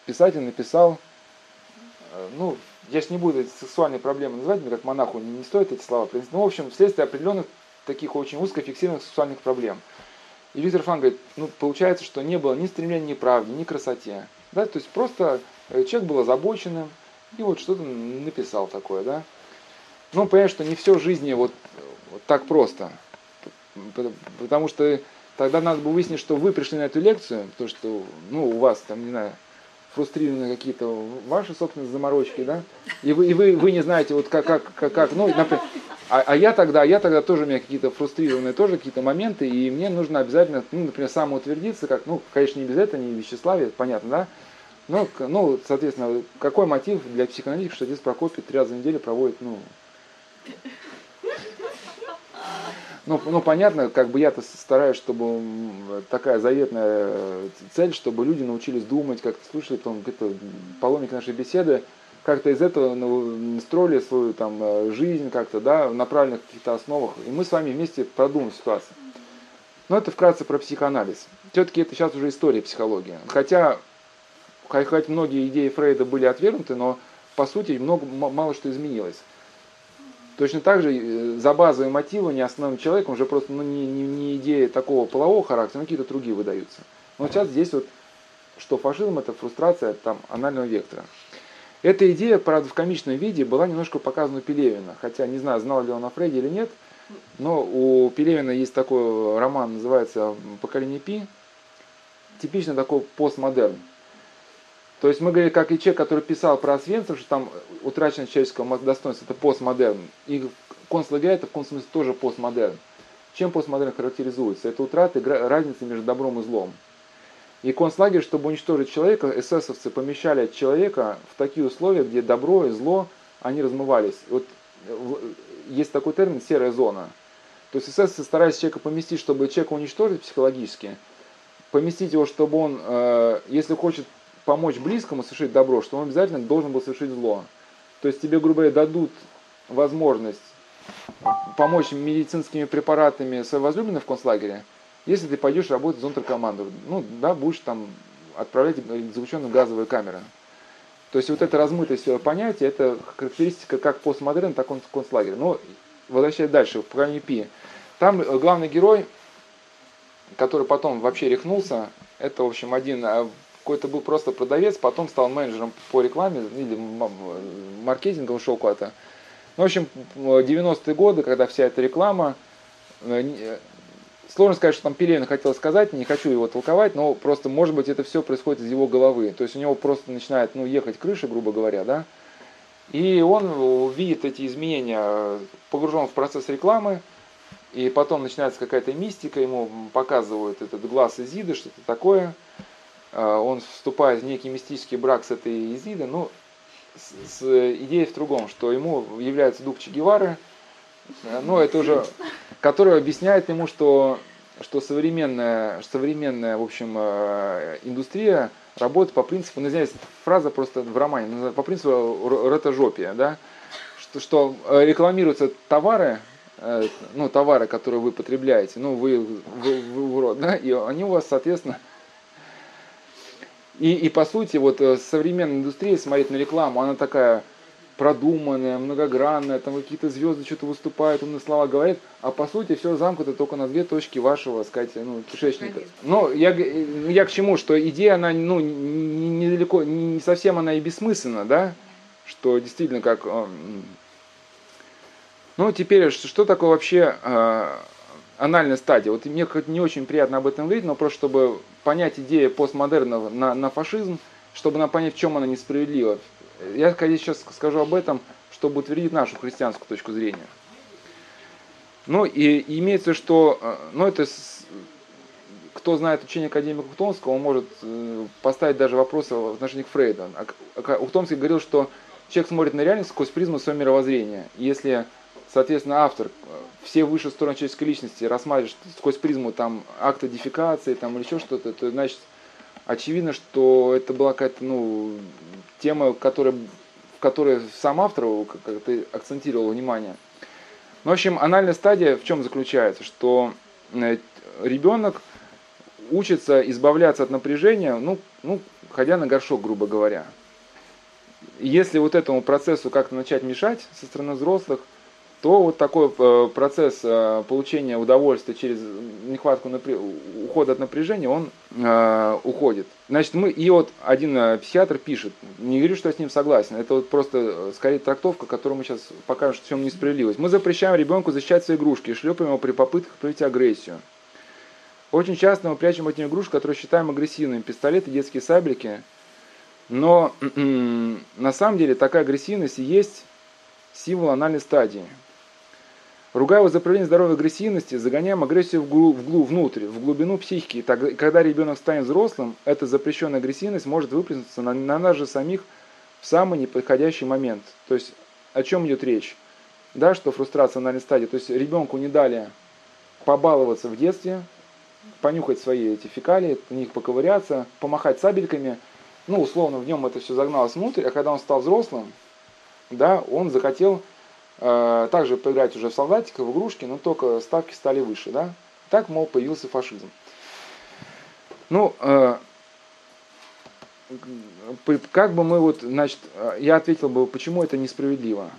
писатель написал, э, ну, я же не буду эти сексуальные проблемы называть, мне как монаху не, не стоит эти слова принести, но, в общем, вследствие определенных таких очень узко фиксированных сексуальных проблем. И Виктор Фан говорит, ну, получается, что не было ни стремления, ни правде, ни красоте. Да? То есть просто человек был озабоченным и вот что-то написал такое, да. Ну, понятно, что не все в жизни вот, вот так просто. Потому что тогда надо было выяснить, что вы пришли на эту лекцию, потому что, ну, у вас там, не знаю, фрустрированы какие-то ваши собственные заморочки, да, и вы, и вы, вы не знаете, вот как, как, как, как ну, например, а, а я тогда, я тогда тоже у меня какие-то фрустрированные тоже какие-то моменты, и мне нужно обязательно, ну, например, самоутвердиться, как, ну, конечно, не без этого, не вещеславие, понятно, да, но, ну, соответственно, какой мотив для психоаналитика, что здесь Прокопий три раза в неделю проводит, ну, ну, ну, понятно, как бы я-то стараюсь, чтобы такая заветная цель, чтобы люди научились думать, как-то слушали, потом где-то паломник нашей беседы, как-то из этого строили свою там э, жизнь как-то, да, на правильных каких-то основах. И мы с вами вместе продумаем ситуацию. Но это вкратце про психоанализ. Все-таки это сейчас уже история психологии. Хотя, хоть многие идеи Фрейда были отвергнуты, но по сути много, мало что изменилось. Точно так же э, за базовые мотивы не основным человеком уже просто ну, не, не, не идея такого полового характера, но какие-то другие выдаются. Но сейчас здесь вот, что фашизм это фрустрация там, анального вектора. Эта идея, правда, в комичном виде была немножко показана у Пелевина, хотя не знаю, знал ли он о Фрейде или нет, но у Пелевина есть такой роман, называется «Поколение Пи», типично такой постмодерн. То есть мы говорили, как и человек, который писал про Освенцим, что там утрачено человеческого достоинства, это постмодерн. И концлагеря это в каком смысле тоже постмодерн. Чем постмодерн характеризуется? Это утрата разницы между добром и злом. И концлагерь, чтобы уничтожить человека, эсэсовцы помещали человека в такие условия, где добро и зло, они размывались. Вот есть такой термин «серая зона». То есть эсэсовцы старались человека поместить, чтобы человека уничтожить психологически, поместить его, чтобы он, э, если хочет помочь близкому совершить добро, что он обязательно должен был совершить зло. То есть тебе, грубо говоря, дадут возможность помочь медицинскими препаратами своей возлюбленной в концлагере, если ты пойдешь работать в зонтеркоманду. Ну, да, будешь там отправлять заключенным газовые камеры. То есть вот это размытость понятия, это характеристика как постмодерн, так и концлагеря. Но возвращаясь дальше, в программе Пи. Там главный герой, который потом вообще рехнулся, это, в общем, один а, какой-то был просто продавец, потом стал менеджером по рекламе или маркетингом ушел куда-то. Ну, в общем, 90-е годы, когда вся эта реклама, э, э, сложно сказать, что там Пелевин хотел сказать, не хочу его толковать, но просто, может быть, это все происходит из его головы. То есть у него просто начинает, ну, ехать крыша, грубо говоря, да, и он видит эти изменения, погружен в процесс рекламы, и потом начинается какая-то мистика, ему показывают этот глаз Изиды, что-то такое – он вступает в некий мистический брак с этой Изидой, ну, с, с идеей в другом, что ему является дух Че Гевары, ну, это уже, который объясняет ему, что, что современная, современная, в общем, э, индустрия работает по принципу, ну, здесь фраза просто в романе, по принципу ротожопия, да, что, что рекламируются товары, ну, товары, которые вы потребляете, ну, вы, вы, вы урод, да, и они у вас, соответственно, и, и по сути, вот э, современная индустрия, смотреть на рекламу, она такая продуманная, многогранная, там какие-то звезды что-то выступают, умные слова говорят, а по сути все замкнуто только на две точки вашего, сказать, ну, кишечника. Но я, я к чему, что идея, она, ну, недалеко, не совсем она и бессмысленна, да, что действительно как... Э, ну, теперь, что, такое вообще э, анальная стадия? Вот мне не очень приятно об этом говорить, но просто чтобы понять идею постмодерна на, на фашизм, чтобы нам понять, в чем она несправедлива. Я сейчас скажу об этом, чтобы утвердить нашу христианскую точку зрения. Ну и, и имеется, что, э, ну это, кто знает учение академика Ухтомского, он может э, поставить даже вопросы в отношении к Фрейду. Ухтомский говорил, что человек смотрит на реальность сквозь призму своего мировоззрения. Если соответственно, автор все высшие стороны человеческой личности рассматривает сквозь призму там, акта дефикации там, или еще что-то, то значит очевидно, что это была какая-то ну, тема, которая, в которой сам автор как-то акцентировал внимание. Ну, в общем, анальная стадия в чем заключается? Что э, ребенок учится избавляться от напряжения, ну, ну, ходя на горшок, грубо говоря. Если вот этому процессу как-то начать мешать со стороны взрослых – то вот такой э, процесс э, получения удовольствия через нехватку напря... ухода от напряжения, он э, уходит. Значит, мы, и вот один э, психиатр пишет, не говорю, что я с ним согласен, это вот просто скорее трактовка, которую мы сейчас покажем, что в чем несправедливость. Мы запрещаем ребенку защищать свои игрушки шлепаем его при попытках проявить агрессию. Очень часто мы прячем от него игрушки, которые считаем агрессивными, пистолеты, детские саблики. Но на самом деле такая агрессивность и есть символ анальной стадии. Ругая его за проявление здоровой агрессивности, загоняем агрессию вглубь, вглубь, внутрь, в глубину психики. Так, когда ребенок станет взрослым, эта запрещенная агрессивность может выплеснуться на, на нас же самих в самый неподходящий момент. То есть о чем идет речь? Да, что фрустрация на стадии. То есть ребенку не дали побаловаться в детстве, понюхать свои эти фекалии, в них поковыряться, помахать сабельками. Ну, условно, в нем это все загналось внутрь, а когда он стал взрослым, да, он захотел также поиграть уже в солдатика, в игрушки, но только ставки стали выше. Да? Так, мол, появился фашизм. Ну, э, как бы мы вот, значит, я ответил бы, почему это несправедливо.